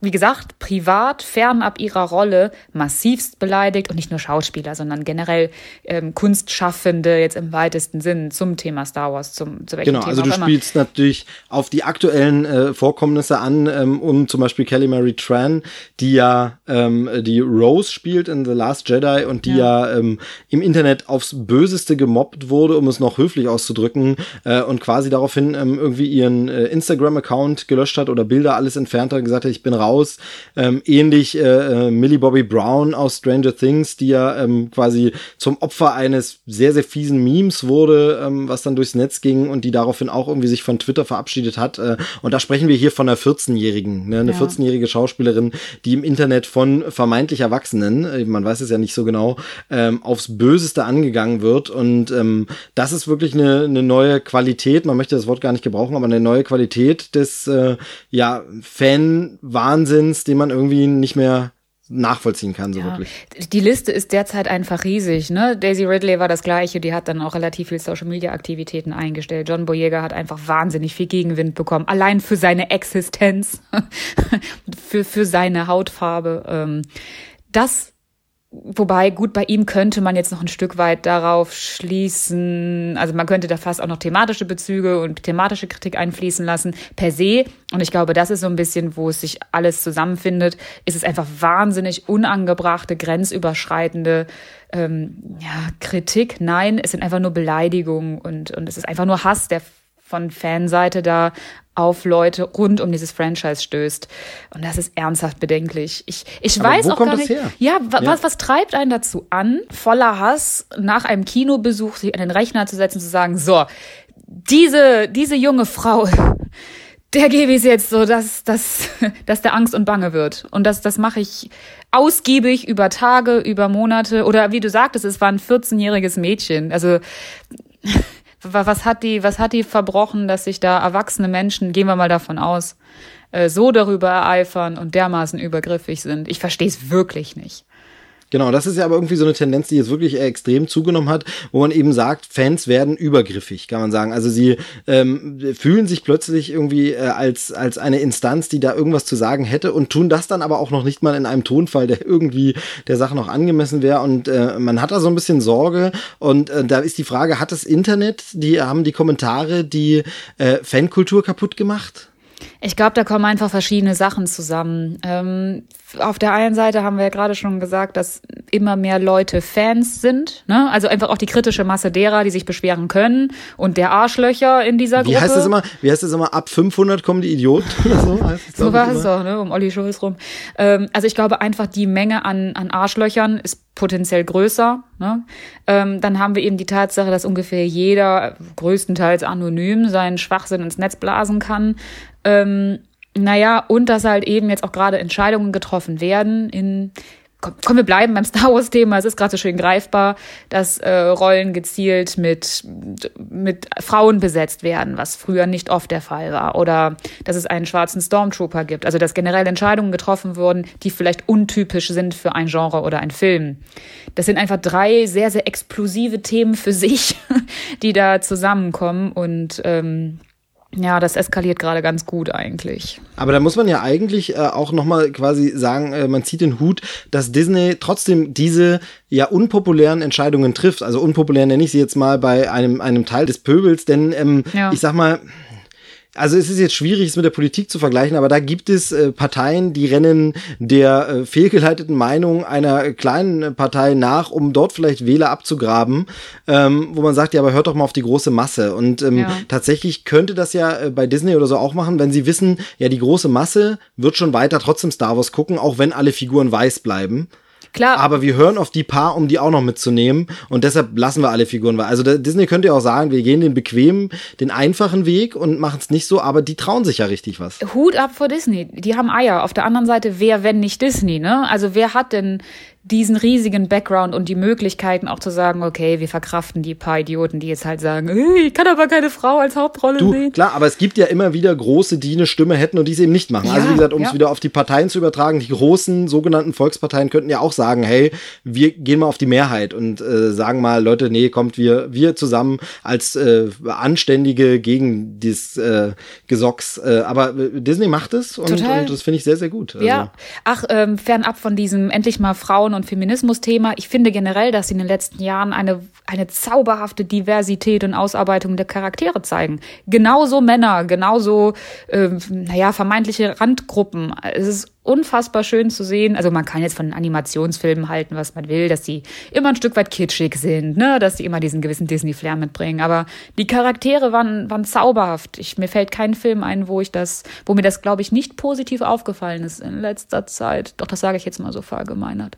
wie gesagt, privat, fernab ihrer Rolle, massivst beleidigt und nicht nur Schauspieler, sondern generell ähm, Kunstschaffende jetzt im weitesten Sinn zum Thema Star Wars, zum zu welchem genau, Thema also du spielst natürlich auf die aktuellen äh, Vorkommnisse an, ähm, um zum Beispiel Kelly Mary Tran, die ja ähm, die Rose spielt in The Last Jedi und die ja, ja ähm, im Internet aufs Böseste gemobbt wurde, um es noch höflich auszudrücken, äh, und quasi daraufhin ähm, irgendwie ihren äh, Instagram-Account gelöscht hat oder Bilder alles entfernt hat und gesagt hat, ich bin raus raus. Ähm, ähnlich äh, äh, Millie Bobby Brown aus Stranger Things, die ja ähm, quasi zum Opfer eines sehr, sehr fiesen Memes wurde, ähm, was dann durchs Netz ging und die daraufhin auch irgendwie sich von Twitter verabschiedet hat. Äh, und da sprechen wir hier von einer 14-Jährigen, ne? eine ja. 14-jährige Schauspielerin, die im Internet von vermeintlich Erwachsenen, äh, man weiß es ja nicht so genau, ähm, aufs Böseste angegangen wird. Und ähm, das ist wirklich eine, eine neue Qualität, man möchte das Wort gar nicht gebrauchen, aber eine neue Qualität des äh, ja, Fan-Wahns Wahnsinns, den man irgendwie nicht mehr nachvollziehen kann, so ja. wirklich. Die Liste ist derzeit einfach riesig, ne? Daisy Ridley war das gleiche, die hat dann auch relativ viel Social Media Aktivitäten eingestellt. John Boyega hat einfach wahnsinnig viel Gegenwind bekommen, allein für seine Existenz, für, für seine Hautfarbe. Ähm, das Wobei, gut, bei ihm könnte man jetzt noch ein Stück weit darauf schließen, also man könnte da fast auch noch thematische Bezüge und thematische Kritik einfließen lassen, per se. Und ich glaube, das ist so ein bisschen, wo es sich alles zusammenfindet, ist es einfach wahnsinnig unangebrachte, grenzüberschreitende ähm, ja, Kritik. Nein, es sind einfach nur Beleidigungen und, und es ist einfach nur Hass, der von Fanseite da auf Leute rund um dieses Franchise stößt. Und das ist ernsthaft bedenklich. Ich, ich weiß auch gar nicht. Ja, ja, was, was treibt einen dazu an, voller Hass nach einem Kinobesuch sich an den Rechner zu setzen, zu sagen, so, diese, diese junge Frau, der gebe ich jetzt so, dass, dass, dass der Angst und Bange wird. Und das, das mache ich ausgiebig über Tage, über Monate. Oder wie du sagtest, es war ein 14-jähriges Mädchen. Also was hat die, was hat die verbrochen, dass sich da erwachsene Menschen, gehen wir mal davon aus, äh, so darüber ereifern und dermaßen übergriffig sind? Ich verstehe es wirklich nicht. Genau, das ist ja aber irgendwie so eine Tendenz, die jetzt wirklich extrem zugenommen hat, wo man eben sagt, Fans werden übergriffig, kann man sagen. Also sie ähm, fühlen sich plötzlich irgendwie äh, als, als eine Instanz, die da irgendwas zu sagen hätte und tun das dann aber auch noch nicht mal in einem Tonfall, der irgendwie der Sache noch angemessen wäre. Und äh, man hat da so ein bisschen Sorge. Und äh, da ist die Frage, hat das Internet, die haben die Kommentare die äh, Fankultur kaputt gemacht? Ich glaube, da kommen einfach verschiedene Sachen zusammen. Ähm, auf der einen Seite haben wir ja gerade schon gesagt, dass immer mehr Leute Fans sind. Ne? Also einfach auch die kritische Masse derer, die sich beschweren können und der Arschlöcher in dieser Wie Gruppe. heißt das immer? Wie heißt das immer? Ab 500 kommen die Idioten oder so? So war es doch, ne? um Olli Schulz rum. Ähm, also ich glaube einfach, die Menge an, an Arschlöchern ist potenziell größer. Ne? Ähm, dann haben wir eben die Tatsache, dass ungefähr jeder, größtenteils anonym, seinen Schwachsinn ins Netz blasen kann. Ähm, naja, und dass halt eben jetzt auch gerade Entscheidungen getroffen werden in komm, wir bleiben beim Star Wars-Thema. Es ist gerade so schön greifbar, dass äh, Rollen gezielt mit, mit Frauen besetzt werden, was früher nicht oft der Fall war. Oder dass es einen schwarzen Stormtrooper gibt. Also dass generell Entscheidungen getroffen wurden, die vielleicht untypisch sind für ein Genre oder ein Film. Das sind einfach drei sehr, sehr explosive Themen für sich, die da zusammenkommen und ähm, ja, das eskaliert gerade ganz gut eigentlich. Aber da muss man ja eigentlich äh, auch nochmal quasi sagen, äh, man zieht den Hut, dass Disney trotzdem diese ja unpopulären Entscheidungen trifft. Also unpopulär nenne ich sie jetzt mal bei einem, einem Teil des Pöbels, denn ähm, Ja. ich sag mal, also es ist jetzt schwierig, es mit der Politik zu vergleichen, aber da gibt es äh, Parteien, die rennen der äh, fehlgeleiteten Meinung einer kleinen äh, Partei nach, um dort vielleicht Wähler abzugraben, ähm, wo man sagt, ja, aber hört doch mal auf die große Masse. Und ähm, Ja. tatsächlich könnte das ja äh, bei Disney oder so auch machen, wenn sie wissen, ja, die große Masse wird schon weiter trotzdem Star Wars gucken, auch wenn alle Figuren weiß bleiben. Klar, Aber wir hören auf die paar, um die auch noch mitzunehmen. Und deshalb lassen wir alle Figuren. weil- Also Disney könnte ja auch sagen, wir gehen den bequemen, den einfachen Weg und machen es nicht so, aber die trauen sich ja richtig was. Hut ab vor Disney. Die haben Eier. Auf der anderen Seite, wer, wenn nicht Disney, ne? Also wer hat denn diesen riesigen Background und die Möglichkeiten auch zu sagen, okay, wir verkraften die paar Idioten, die jetzt halt sagen, "Hey, ich kann aber keine Frau als Hauptrolle Du, sehen. klar, aber es gibt ja immer wieder große, die eine Stimme hätten und die es eben nicht machen. also Ja, wie gesagt, um es ja. wieder auf die Parteien zu übertragen, die großen sogenannten Volksparteien könnten ja auch sagen, hey, wir gehen mal auf die Mehrheit und äh, sagen mal, Leute, nee, kommt wir, wir zusammen als äh, Anständige gegen dieses äh, Gesocks. Äh, aber äh, Disney macht es und, und das finde ich sehr, sehr gut. Also, Ja, ach, ähm, fernab von diesem endlich mal Frauen- und Feminismus-Thema. Ich finde generell, dass sie in den letzten Jahren eine, eine zauberhafte Diversität und Ausarbeitung der Charaktere zeigen. Genauso Männer, genauso, ähm, naja, vermeintliche Randgruppen. Es ist unfassbar schön zu sehen. Also man kann jetzt von Animationsfilmen halten, was man will, dass die immer ein Stück weit kitschig sind, ne, dass die immer diesen gewissen Disney-Flair mitbringen. Aber die Charaktere waren, waren zauberhaft. Ich, mir fällt kein Film ein, wo ich das, wo mir das, glaube ich, nicht positiv aufgefallen ist in letzter Zeit. Doch das sage ich jetzt mal so verallgemeinert.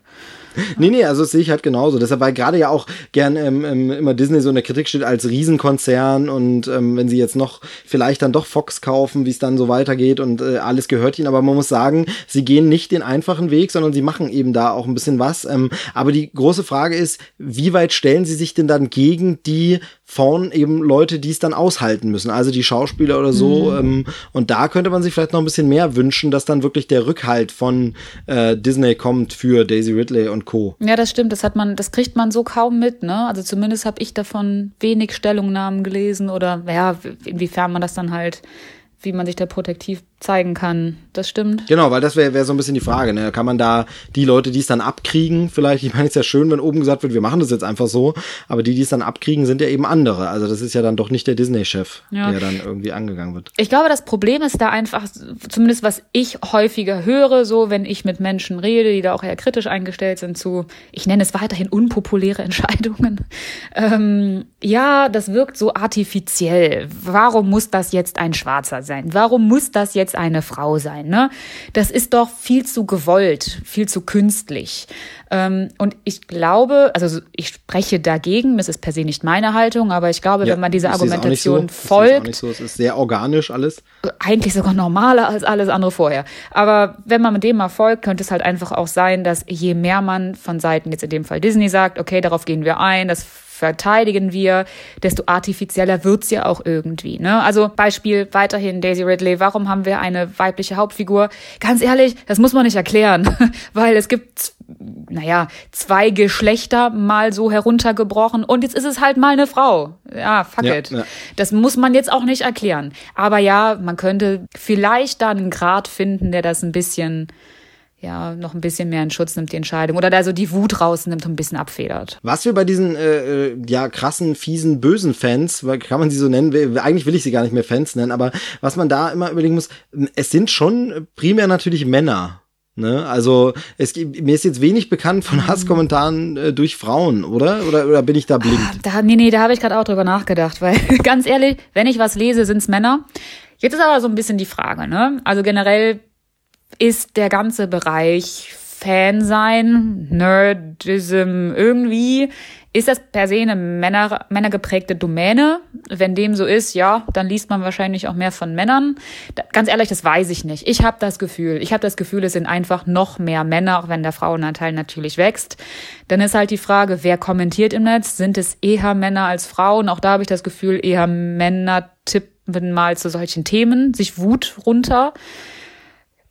Nee, nee, also das sehe ich halt genauso. Deshalb, weil gerade ja auch gern ähm, ähm, immer Disney so in der Kritik steht als Riesenkonzern und ähm, wenn sie jetzt noch vielleicht dann doch Fox kaufen, wie es dann so weitergeht und äh, alles gehört ihnen. Aber man muss sagen, sie gehen nicht den einfachen Weg, sondern sie machen eben da auch ein bisschen was. Ähm, aber die große Frage ist, wie weit stellen sie sich denn dann gegen die von eben Leute, die es dann aushalten müssen, also die Schauspieler oder so. Ähm, und da könnte man sich vielleicht noch ein bisschen mehr wünschen, dass dann wirklich der Rückhalt von äh, Disney kommt für Daisy Ridley und Co. Ja, das stimmt. Das hat man, das kriegt man so kaum mit, ne? Also zumindest habe ich davon wenig Stellungnahmen gelesen oder ja, inwiefern man das dann halt, wie man sich da protektiv zeigen kann. Das stimmt. Genau, weil das wäre wär so ein bisschen die Frage. Ne? Kann man da die Leute, die es dann abkriegen, vielleicht, ich meine, es ist ja schön, wenn oben gesagt wird, wir machen das jetzt einfach so, aber die, die es dann abkriegen, sind ja eben andere. Also das ist ja dann doch nicht der Disney-Chef, Ja. der dann irgendwie angegangen wird. Ich glaube, das Problem ist da einfach, zumindest was ich häufiger höre, so wenn ich mit Menschen rede, die da auch eher kritisch eingestellt sind zu, ich nenne es weiterhin unpopuläre Entscheidungen. Ähm, ja, das wirkt so artifiziell. Warum muss das jetzt ein Schwarzer sein? Warum muss das jetzt eine Frau sein? Ne? Das ist doch viel zu gewollt, viel zu künstlich. Ähm, und ich glaube, also ich spreche dagegen, das ist per se nicht meine Haltung, aber ich glaube, wenn man dieser so. Argumentation auch folgt, nicht so. Es ist sehr organisch alles. eigentlich sogar normaler als alles andere vorher. Aber wenn man mit dem mal folgt, könnte es halt einfach auch sein, dass je mehr man von Seiten jetzt in dem Fall Disney sagt, okay, darauf gehen wir ein, das verteidigen wir, desto artifizieller wird's ja auch irgendwie. Ne? Also Beispiel weiterhin Daisy Ridley, warum haben wir eine weibliche Hauptfigur? Ganz ehrlich, das muss man nicht erklären, weil es gibt naja, zwei Geschlechter mal so heruntergebrochen und jetzt ist es halt mal eine Frau. Ja, fuck ja, it. Ja. Das muss man jetzt auch nicht erklären. Aber ja, man könnte vielleicht da einen Grad finden, der das ein bisschen ja, noch ein bisschen mehr in Schutz nimmt, die Entscheidung. Oder da so die Wut rausnimmt und ein bisschen abfedert. Was wir bei diesen, äh, äh ja, krassen, fiesen, bösen Fans, kann man sie so nennen, eigentlich will ich sie gar nicht mehr Fans nennen, aber was man da immer überlegen muss, es sind schon primär natürlich Männer. Ne? Also es, mir ist jetzt wenig bekannt von mhm. Hasskommentaren äh, durch Frauen, oder? oder? Oder bin ich da blind? Ah, da, nee, nee, da habe ich gerade auch drüber nachgedacht, weil ganz ehrlich, wenn ich was lese, sind's Männer. Jetzt ist aber so ein bisschen die Frage, ne? Also generell ist der ganze Bereich Fan sein, Nerdism irgendwie, ist das per se eine Männer, männergeprägte Domäne? Wenn dem so ist, ja, dann liest man wahrscheinlich auch mehr von Männern. Da, ganz ehrlich, das weiß ich nicht. Ich habe das Gefühl, ich habe das Gefühl, es sind einfach noch mehr Männer, auch wenn der Frauenanteil natürlich wächst. Dann ist halt die Frage, wer kommentiert im Netz? Sind es eher Männer als Frauen? Auch da habe ich das Gefühl, eher Männer tippen mal zu solchen Themen, sich Wut runter.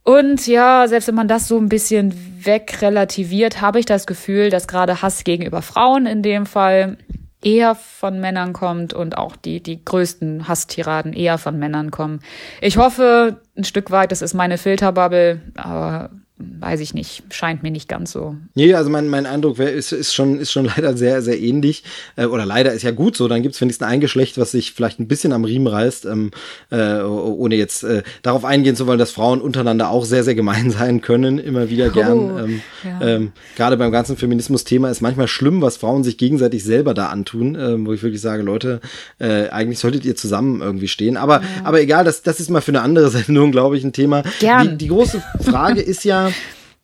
Und ja, selbst wenn man das so ein bisschen wegrelativiert, habe ich das Gefühl, dass gerade Hass gegenüber Frauen in dem Fall eher von Männern kommt und auch die, die größten Hasstiraden eher von Männern kommen. Ich hoffe ein Stück weit, das ist meine Filterbubble, aber weiß ich nicht, scheint mir nicht ganz so. Nee, also mein, mein Eindruck wär, ist, ist, schon, ist schon leider sehr, sehr ähnlich. Äh, oder leider ist ja gut so, dann gibt's wenigstens ein Geschlecht, was sich vielleicht ein bisschen am Riemen reißt, ähm, äh, ohne jetzt äh, darauf eingehen zu wollen, dass Frauen untereinander auch sehr, sehr gemein sein können, immer wieder gern. Oh, ähm, ja. ähm, Gerade beim ganzen Feminismus-Thema ist manchmal schlimm, was Frauen sich gegenseitig selber da antun, äh, wo ich wirklich sage, Leute, äh, eigentlich solltet ihr zusammen irgendwie stehen. Aber, ja. aber egal, das, das ist mal für eine andere Sendung, glaube ich, ein Thema. Gern. Die, die große Frage ist ja,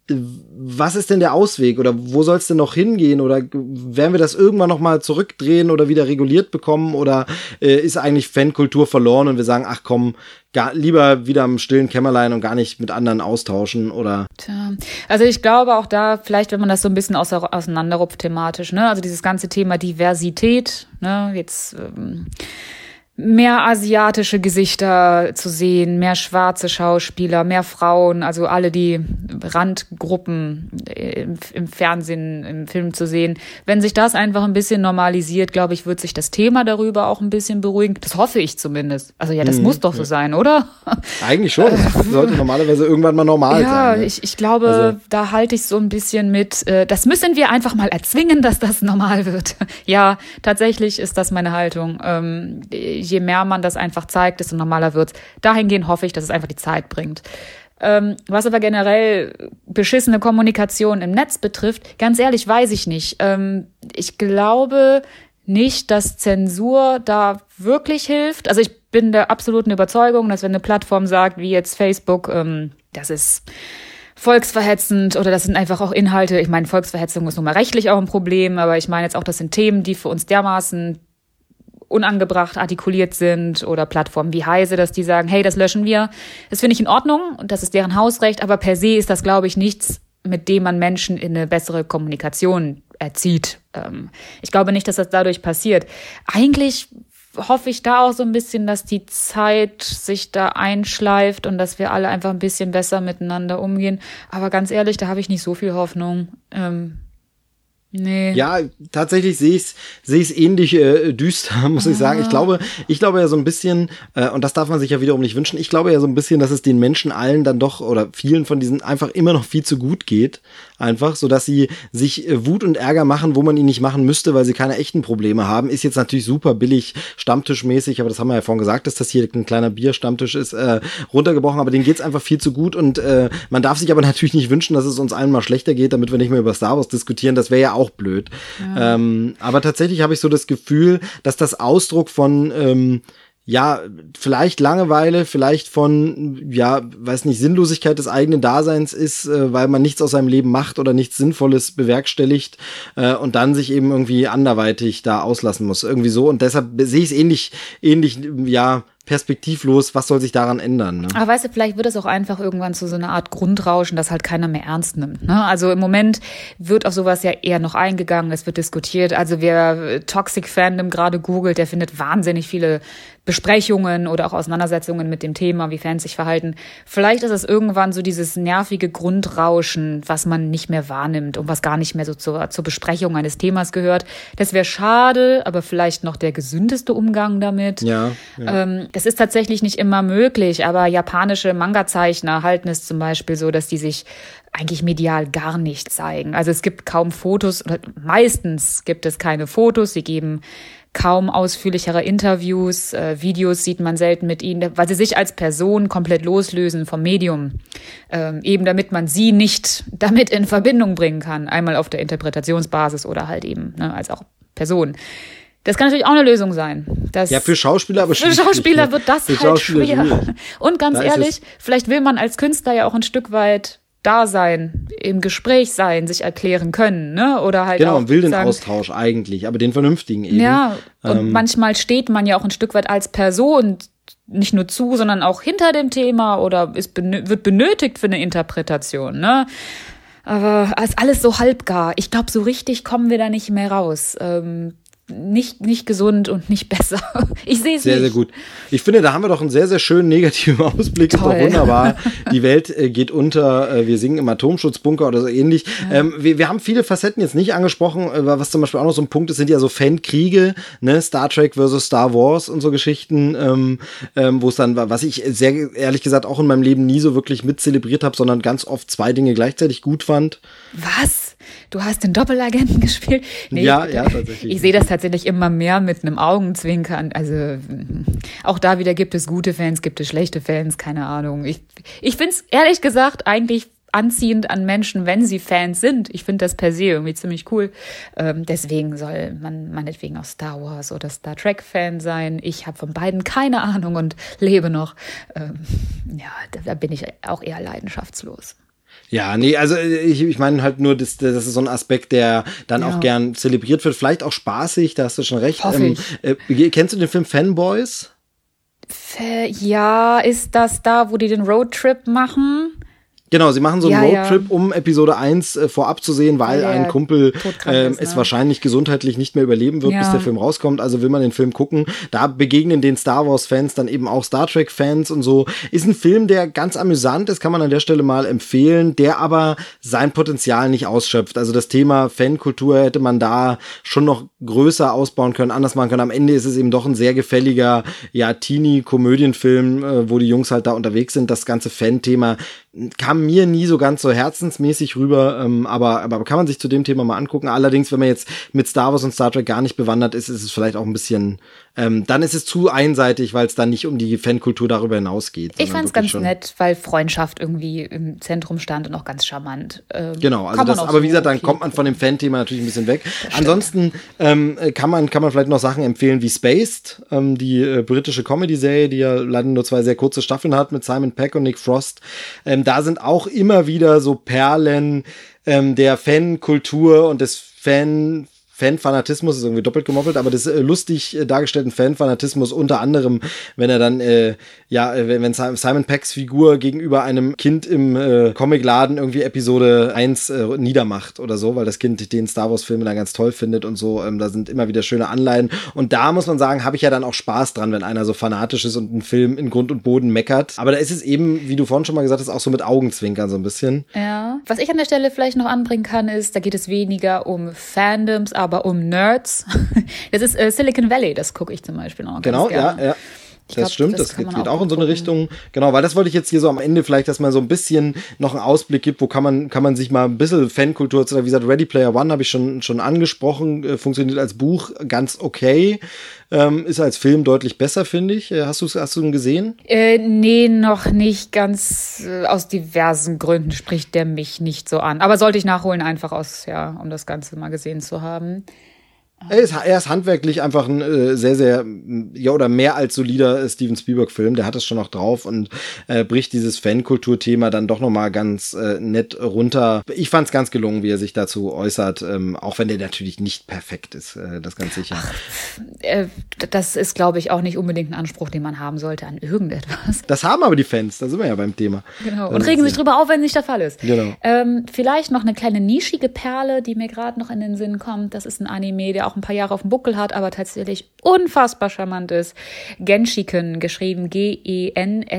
was ist denn der Ausweg oder wo soll es denn noch hingehen oder werden wir das irgendwann noch mal zurückdrehen oder wieder reguliert bekommen oder äh, ist eigentlich Fankultur verloren und wir sagen, ach komm, gar, lieber wieder im stillen Kämmerlein und gar nicht mit anderen austauschen oder? Tja, also ich glaube auch da vielleicht, wenn man das so ein bisschen auseinanderrupft thematisch, ne, also dieses ganze Thema Diversität, ne, jetzt ähm, mehr asiatische Gesichter zu sehen, mehr schwarze Schauspieler, mehr Frauen, also alle die Randgruppen im, im, Fernsehen, im Film zu sehen. Wenn sich das einfach ein bisschen normalisiert, glaube ich, wird sich das Thema darüber auch ein bisschen beruhigen. Das hoffe ich zumindest. Also ja, das mhm. muss doch so sein, oder? Eigentlich schon. Das sollte normalerweise irgendwann mal normal ja, sein. Ja, ne? ich, ich glaube, also. da halte ich so ein bisschen mit, äh, das müssen wir einfach mal erzwingen, dass das normal wird. ja, tatsächlich ist das meine Haltung. Je mehr man das einfach zeigt, desto normaler wird's. Dahingehend hoffe ich, dass es einfach die Zeit bringt. Ähm, was aber generell beschissene Kommunikation im Netz betrifft, ganz ehrlich, weiß ich nicht. Ähm, ich glaube nicht, dass Zensur da wirklich hilft. Also ich bin der absoluten Überzeugung, dass wenn eine Plattform sagt, wie jetzt Facebook, ähm, das ist volksverhetzend oder das sind einfach auch Inhalte. Ich meine, Volksverhetzung ist nun mal rechtlich auch ein Problem, aber ich meine jetzt auch, das sind Themen, die für uns dermaßen unangebracht artikuliert sind oder Plattformen wie Heise, dass die sagen, hey, das löschen wir. Das finde ich in Ordnung und das ist deren Hausrecht, aber per se ist das, glaube ich, nichts, mit dem man Menschen in eine bessere Kommunikation erzieht. Ähm, ich glaube nicht, dass das dadurch passiert. Eigentlich hoffe ich da auch so ein bisschen, dass die Zeit sich da einschleift und dass wir alle einfach ein bisschen besser miteinander umgehen. Aber ganz ehrlich, da habe ich nicht so viel Hoffnung. Ähm, Nee. Ja, tatsächlich sehe ich es sehe ich ähnlich äh, düster, muss ah. ich sagen. Ich ah. glaube, ich glaube ja so ein bisschen, äh, und das darf man sich ja wiederum nicht wünschen, ich glaube ja so ein bisschen, dass es den Menschen allen dann doch oder vielen von diesen einfach immer noch viel zu gut geht. Einfach, so dass sie sich äh, Wut und Ärger machen, wo man ihn nicht machen müsste, weil sie keine echten Probleme haben. Ist jetzt natürlich super billig, stammtischmäßig, aber das haben wir ja vorhin gesagt, dass das hier ein kleiner Bierstammtisch ist, äh, runtergebrochen, aber denen geht's einfach viel zu gut und äh, man darf sich aber natürlich nicht wünschen, dass es uns allen mal schlechter geht, damit wir nicht mehr über Star Wars diskutieren. Das wäre ja auch auch blöd. Ja. Ähm, aber tatsächlich habe ich so das Gefühl, dass das Ausdruck von ähm, ja, vielleicht Langeweile, vielleicht von, ja, weiß nicht, Sinnlosigkeit des eigenen Daseins ist, äh, weil man nichts aus seinem Leben macht oder nichts Sinnvolles bewerkstelligt äh, und dann sich eben irgendwie anderweitig da auslassen muss. Irgendwie so. Und deshalb sehe ich es ähnlich, ähnlich, ja, perspektivlos, was soll sich daran ändern? Ne? Aber weißt du, vielleicht wird es auch einfach irgendwann zu so einer Art Grundrauschen, das halt keiner mehr ernst nimmt. Ne? Also im Moment wird auf sowas ja eher noch eingegangen, es wird diskutiert. Also wer Toxic Fandom gerade googelt, der findet wahnsinnig viele Besprechungen oder auch Auseinandersetzungen mit dem Thema, wie Fans sich verhalten. Vielleicht ist es irgendwann so dieses nervige Grundrauschen, was man nicht mehr wahrnimmt und was gar nicht mehr so zur, zur Besprechung eines Themas gehört. Das wäre schade, aber vielleicht noch der gesündeste Umgang damit. Ja. ja. Ähm, das ist tatsächlich nicht immer möglich, aber japanische Manga-Zeichner halten es zum Beispiel so, dass die sich eigentlich medial gar nicht zeigen. Also es gibt kaum Fotos, oder meistens gibt es keine Fotos. Sie geben kaum ausführlichere Interviews, äh, Videos sieht man selten mit ihnen, weil sie sich als Person komplett loslösen vom Medium, ähm, eben damit man sie nicht damit in Verbindung bringen kann, einmal auf der Interpretationsbasis oder halt eben ne, als auch Person. Das kann natürlich auch eine Lösung sein. Ja, für Schauspieler aber Für Schauspieler ne? wird das für halt schwer. Und ganz da ehrlich, vielleicht will man als Künstler ja auch ein Stück weit da sein, im Gespräch sein, sich erklären können, ne? Oder halt genau, auch will den Austausch eigentlich, aber den vernünftigen eben. Ja, und ähm, manchmal steht man ja auch ein Stück weit als Person nicht nur zu, sondern auch hinter dem Thema oder ist wird benötigt für eine Interpretation, ne? Aber es ist alles so halbgar. Ich glaube, so richtig kommen wir da nicht mehr raus. Ähm, nicht, nicht gesund und nicht besser. Ich sehe es Sehr, nicht. sehr gut. Ich finde, da haben wir doch einen sehr, sehr schönen negativen Ausblick. Toll. Ist doch wunderbar. Die Welt äh, geht unter. Äh, wir singen im Atomschutzbunker oder so ähnlich. Ja. Ähm, wir, wir haben viele Facetten jetzt nicht angesprochen. Äh, was zum Beispiel auch noch so ein Punkt ist, sind ja so Fankriege, ne? Star Trek versus Star Wars und so Geschichten, ähm, ähm, wo es dann war, was ich sehr ehrlich gesagt auch in meinem Leben nie so wirklich mit zelebriert habe, sondern ganz oft zwei Dinge gleichzeitig gut fand. Was? Du hast den Doppelagenten gespielt? Nee, ja, ich, ja, tatsächlich. Ich sehe das tatsächlich immer mehr mit einem Augenzwinkern. Also auch da wieder gibt es gute Fans, gibt es schlechte Fans, keine Ahnung. Ich, ich finde es ehrlich gesagt eigentlich anziehend an Menschen, wenn sie Fans sind. Ich finde das per se irgendwie ziemlich cool. Ähm, deswegen soll man meinetwegen auch Star Wars oder Star Trek Fan sein. Ich habe von beiden keine Ahnung und lebe noch. Ähm, ja, da, da bin ich auch eher leidenschaftslos. Ja, nee, also äh, ich, ich meine halt nur, das, das ist so ein Aspekt, der dann ja. auch gern zelebriert wird. Vielleicht auch spaßig, da hast du schon recht. Ähm, äh, kennst du den Film Fanboys? Ja, ist das da, wo die den Roadtrip machen? Genau, sie machen so einen ja, Roadtrip, ja. um Episode 1 äh, vorab zu sehen, weil ja, ein Kumpel äh, ist, ne? es wahrscheinlich gesundheitlich nicht mehr überleben wird, bis der Film rauskommt. Also will man den Film gucken. Da begegnen den Star Wars-Fans dann eben auch Star Trek-Fans und so. Ist ein Film, der ganz amüsant ist, kann man an der Stelle mal empfehlen, der aber sein Potenzial nicht ausschöpft. Also das Thema Fankultur hätte man da schon noch größer ausbauen können, anders machen können. Am Ende ist es eben doch ein sehr gefälliger, ja, Teenie-Komödienfilm, äh, wo die Jungs halt da unterwegs sind. Das ganze Fan-Thema kam mir nie so ganz so herzensmäßig rüber, ähm, aber, aber kann man sich zu dem Thema mal angucken. Allerdings, wenn man jetzt mit Star Wars und Star Trek gar nicht bewandert ist, ist es vielleicht auch ein bisschen, ähm, dann ist es zu einseitig, weil es dann nicht um die Fankultur darüber hinausgeht. Ich fand es ganz nett, weil Freundschaft irgendwie im Zentrum stand und auch ganz charmant. Ähm, genau, also das, aber wie gesagt, dann kommt man von dem Fan-Thema natürlich ein bisschen weg. Ansonsten ähm, kann man kann man vielleicht noch Sachen empfehlen wie Spaced, ähm, die äh, britische Comedy-Serie, die ja leider nur zwei sehr kurze Staffeln hat mit Simon Peck und Nick Frost. Ähm, da sind auch immer wieder so Perlen ähm, der Fankultur und des Fan Fanfanatismus ist irgendwie doppelt gemoppelt, aber des äh, lustig äh, dargestellten Fanfanatismus unter anderem, wenn er dann äh, ja, äh, wenn Simon Pecks Figur gegenüber einem Kind im äh, Comicladen irgendwie Episode 1 äh, niedermacht oder so, weil das Kind den Star Wars Filme dann ganz toll findet und so, ähm, da sind immer wieder schöne Anleihen. Und da muss man sagen, habe ich ja dann auch Spaß dran, wenn einer so fanatisch ist und einen Film in Grund und Boden meckert, aber da ist es eben, wie du vorhin schon mal gesagt hast, auch so mit Augenzwinkern so ein bisschen. Ja, was ich an der Stelle vielleicht noch anbringen kann, ist, da geht es weniger um Fandoms, aber aber um Nerds. Das ist äh, Silicon Valley, das gucke ich zum Beispiel noch. Genau, ja, ja. Das glaub, stimmt, das, das geht, geht, auch in so eine Richtung. Genau, weil das wollte ich jetzt hier so am Ende vielleicht, dass man so ein bisschen noch einen Ausblick gibt, wo kann man, kann man sich mal ein bisschen Fankultur, oder wie gesagt, Ready Player One habe ich schon, schon angesprochen, äh, funktioniert als Buch ganz okay. Ähm, ist als Film deutlich besser, finde ich. Äh, hast du hast du ihn gesehen? Äh, nee, noch nicht ganz. Äh, aus diversen Gründen spricht der mich nicht so an. Aber sollte ich nachholen, einfach aus, ja, um das Ganze mal gesehen zu haben. Er ist, er ist handwerklich einfach ein äh, sehr, sehr, ja, oder mehr als solider Steven Spielberg-Film. Der hat es schon noch drauf und äh, bricht dieses Fankultur-Thema dann doch nochmal ganz äh, nett runter. Ich fand es ganz gelungen, wie er sich dazu äußert, ähm, auch wenn der natürlich nicht perfekt ist, äh, das ganz sicher. Ach, äh, das ist, glaube ich, auch nicht unbedingt ein Anspruch, den man haben sollte an irgendetwas. Das haben aber die Fans, da sind wir ja beim Thema. Genau, und regen sich drüber auf, wenn nicht der Fall ist. Genau. Ähm, vielleicht noch eine kleine nischige Perle, die mir gerade noch in den Sinn kommt. Das ist ein Anime, der auch ein paar Jahre auf dem Buckel hat, aber tatsächlich unfassbar charmant ist. Genshiken, geschrieben G-E-N-S-H-I-K-E-N.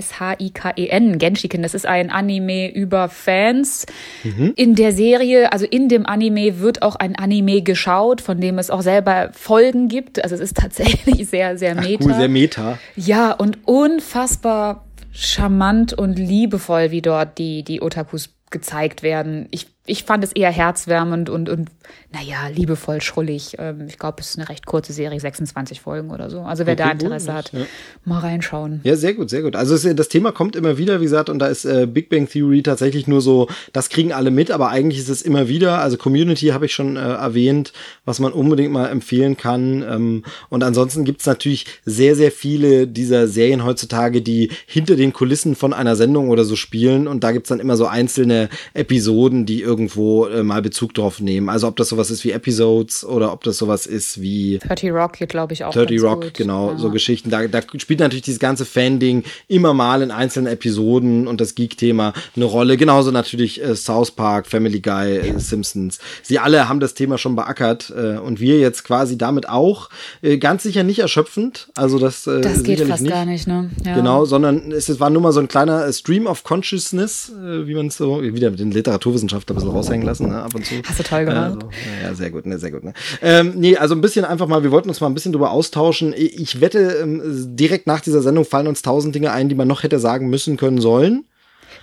Genshiken, das ist ein Anime über Fans. Mhm. In der Serie, also in dem Anime wird auch ein Anime geschaut, von dem es auch selber Folgen gibt. Also es ist tatsächlich sehr, sehr meta. Ach, cool, sehr meta. Ja, und unfassbar charmant und liebevoll, wie dort die, die Otakus gezeigt werden. Ich ich fand es eher herzwärmend und, und naja, liebevoll schrullig. Ähm, ich glaube, es ist eine recht kurze Serie, 26 Folgen oder so. Also wer okay, da Interesse gut, hat, ja. mal reinschauen. Ja, sehr gut, sehr gut. Also es, das Thema kommt immer wieder, wie gesagt, und da ist äh, Big Bang Theory tatsächlich nur so, das kriegen alle mit, aber eigentlich ist es immer wieder, also Community habe ich schon äh, erwähnt, was man unbedingt mal empfehlen kann. Ähm, und ansonsten gibt's natürlich sehr, sehr viele dieser Serien heutzutage, die hinter den Kulissen von einer Sendung oder so spielen. Und da gibt's dann immer so einzelne Episoden, die irgendwo äh, mal Bezug drauf nehmen. Also ob das sowas ist wie Episodes oder ob das sowas ist wie 30 Rock, glaube ich auch. 30 Rock, gut. genau, ja. so Geschichten. Da, da spielt natürlich dieses ganze Fan-Ding immer mal in einzelnen Episoden und das Geek-Thema eine Rolle. Genauso natürlich äh, South Park, Family Guy, äh, Simpsons. Sie alle haben das Thema schon beackert äh, und wir jetzt quasi damit auch. Äh, ganz sicher nicht erschöpfend. Also das, äh, das geht fast nicht. gar nicht, ne? Ja. Genau, sondern es, es war nur mal so ein kleiner äh, Stream of Consciousness, äh, wie man es so, wieder mit den Literaturwissenschaftlern bisschen raushängen lassen, ne, ab und zu. Hast du toll gemacht. Also, ja, sehr gut, ne, sehr gut. Ne. Ähm, nee, also ein bisschen einfach mal, wir wollten uns mal ein bisschen drüber austauschen. Ich wette, ähm, direkt nach dieser Sendung fallen uns tausend Dinge ein, die man noch hätte sagen müssen können sollen.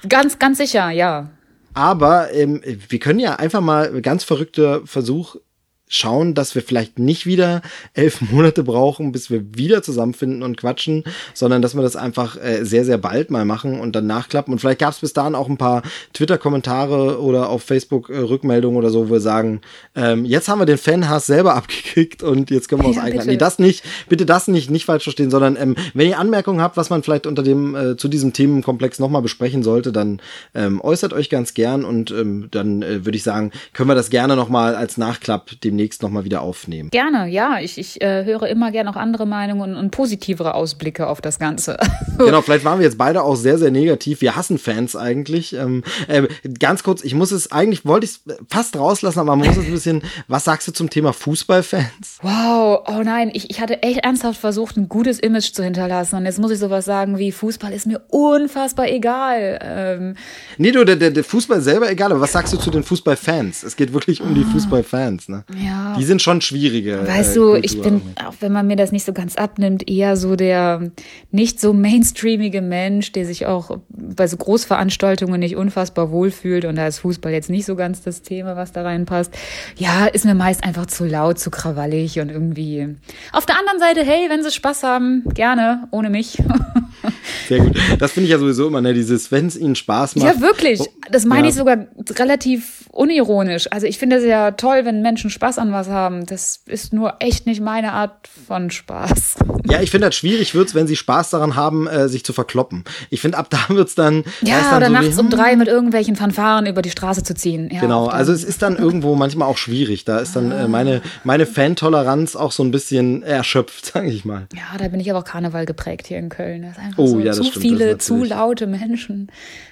Ganz, ganz sicher, ja. Aber ähm, wir können ja einfach mal ganz verrückter Versuch schauen, dass wir vielleicht nicht wieder elf Monate brauchen, bis wir wieder zusammenfinden und quatschen, sondern dass wir das einfach äh, sehr, sehr bald mal machen und dann nachklappen. Und vielleicht gab es bis dahin auch ein paar Twitter-Kommentare oder auf Facebook äh, Rückmeldungen oder so, wo wir sagen, ähm, jetzt haben wir den Fanhass selber abgekriegt und jetzt können wir uns ja, eigener. Nee, das nicht, bitte das nicht, nicht falsch verstehen, sondern ähm, wenn ihr Anmerkungen habt, was man vielleicht unter dem, äh, zu diesem Themenkomplex nochmal besprechen sollte, dann ähm, äußert euch ganz gern und ähm, dann äh, würde ich sagen, können wir das gerne nochmal als Nachklapp dem demnächst nochmal wieder aufnehmen. Gerne, ja. Ich, ich äh, höre immer gerne auch andere Meinungen und, und positivere Ausblicke auf das Ganze. genau, vielleicht waren wir jetzt beide auch sehr, sehr negativ. Wir hassen Fans eigentlich. Ähm, äh, ganz kurz, ich muss es, eigentlich wollte ich es fast rauslassen, aber man muss es ein bisschen, was sagst du zum Thema Fußballfans? Wow, oh nein, ich, ich hatte echt ernsthaft versucht, ein gutes Image zu hinterlassen und jetzt muss ich sowas sagen wie, Fußball ist mir unfassbar egal. Ähm, nee, du, der, der Fußball selber egal, aber was sagst du zu den Fußballfans? Es geht wirklich um die ah. Fußballfans, ne? Ja, ja. Die sind schon schwierige. Weißt äh, du, ich bin, auch wenn man mir das nicht so ganz abnimmt, eher so der nicht so mainstreamige Mensch, der sich auch bei so Großveranstaltungen nicht unfassbar wohlfühlt und da ist Fußball jetzt nicht so ganz das Thema, was da reinpasst. Ja, ist mir meist einfach zu laut, zu krawallig und irgendwie. Auf der anderen Seite, hey, wenn sie Spaß haben, gerne, ohne mich. Sehr gut. Das finde ich ja sowieso immer, ne, dieses, wenn es ihnen Spaß macht. Ja, wirklich. Das meine ja. ich sogar relativ unironisch. Also ich finde es ja toll, wenn Menschen Spaß an was haben. Das ist nur echt nicht meine Art von Spaß. Ja, ich finde das schwierig wird's, wenn sie Spaß daran haben, äh, sich zu verkloppen. Ich finde, ab da wird's dann. Ja, dann oder so nachts wie, um drei mit irgendwelchen Fanfaren über die Straße zu ziehen. Ja, genau, also es ist dann irgendwo manchmal auch schwierig. Da ist dann äh, meine, meine Fantoleranz auch so ein bisschen erschöpft, sage ich mal. Ja, da bin ich aber auch Karneval geprägt hier in Köln. Das ist einfach oh, so ja, zu stimmt, viele, zu laute Menschen.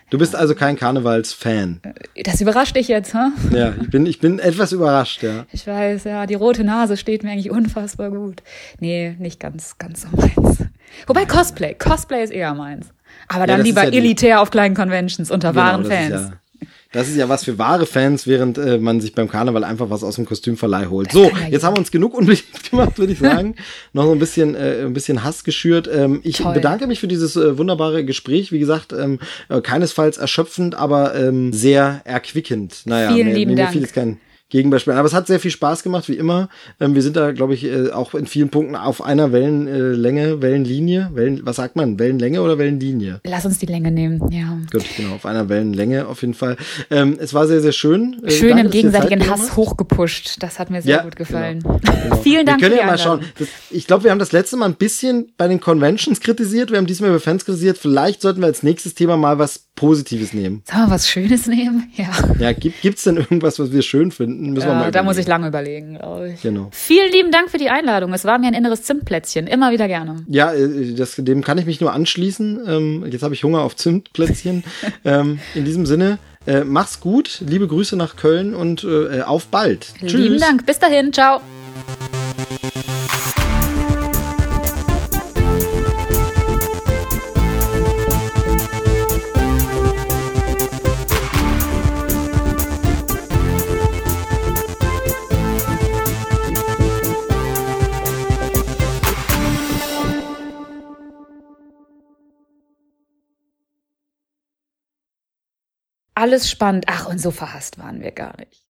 Du bist also kein Karnevalsfan. Das überrascht dich jetzt, ha? Huh? Ja, ich bin, ich bin etwas überrascht, ja. Ich weiß, ja, die rote Nase steht mir eigentlich unfassbar gut. Nee, nicht ganz, ganz so meins. Wobei Cosplay, Cosplay ist eher meins. Aber dann ja, lieber ja elitär auf kleinen Conventions unter genau, wahren Fans. Das ist ja was für wahre Fans, während äh, man sich beim Karneval einfach was aus dem Kostümverleih holt. So, jetzt haben wir uns genug unbeliebt gemacht, würde ich sagen. Noch so ein bisschen, äh, ein bisschen Hass geschürt. Ähm, ich Toll. bedanke mich für dieses äh, wunderbare Gespräch. Wie gesagt, ähm, äh, keinesfalls erschöpfend, aber ähm, sehr erquickend. Naja, Vielen mir, lieben mir Dank. fiel jetzt kein Gegenbeispiel. Aber es hat sehr viel Spaß gemacht, wie immer. Ähm, wir sind da, glaube ich, äh, auch in vielen Punkten auf einer Wellenlänge, äh, Wellenlinie. Wellen, was sagt man? Wellenlänge oder Wellenlinie? Lass uns die Länge nehmen, ja. Gut, genau, auf einer Wellenlänge auf jeden Fall. Ähm, es war sehr, sehr schön. Äh, schön Danke, im gegenseitigen Hass hochgepusht. Das hat mir sehr ja, gut gefallen. Genau, genau. Vielen Dank. Wir können ja mal schauen. Das, ich glaube, wir haben das letzte Mal ein bisschen bei den Conventions kritisiert. Wir haben diesmal über Fans kritisiert. Vielleicht sollten wir als nächstes Thema mal was Positives nehmen. Sollen wir was Schönes nehmen? Ja. Ja, gibt es denn irgendwas, was wir schön finden? Müssen ja, wir mal da muss ich lange überlegen, glaube ich. Genau. Vielen lieben Dank für die Einladung. Es war mir ein inneres Zimtplätzchen. Immer wieder gerne. Ja, äh, das, dem kann ich mich nur anschließen. Ähm, jetzt habe ich Hunger auf Zimtplätzchen. ähm, in diesem Sinne, äh, mach's gut. Liebe Grüße nach Köln und äh, auf bald. Lieben Tschüss. Lieben Dank. Bis dahin. Ciao. Alles spannend. Ach, und so verhasst waren wir gar nicht.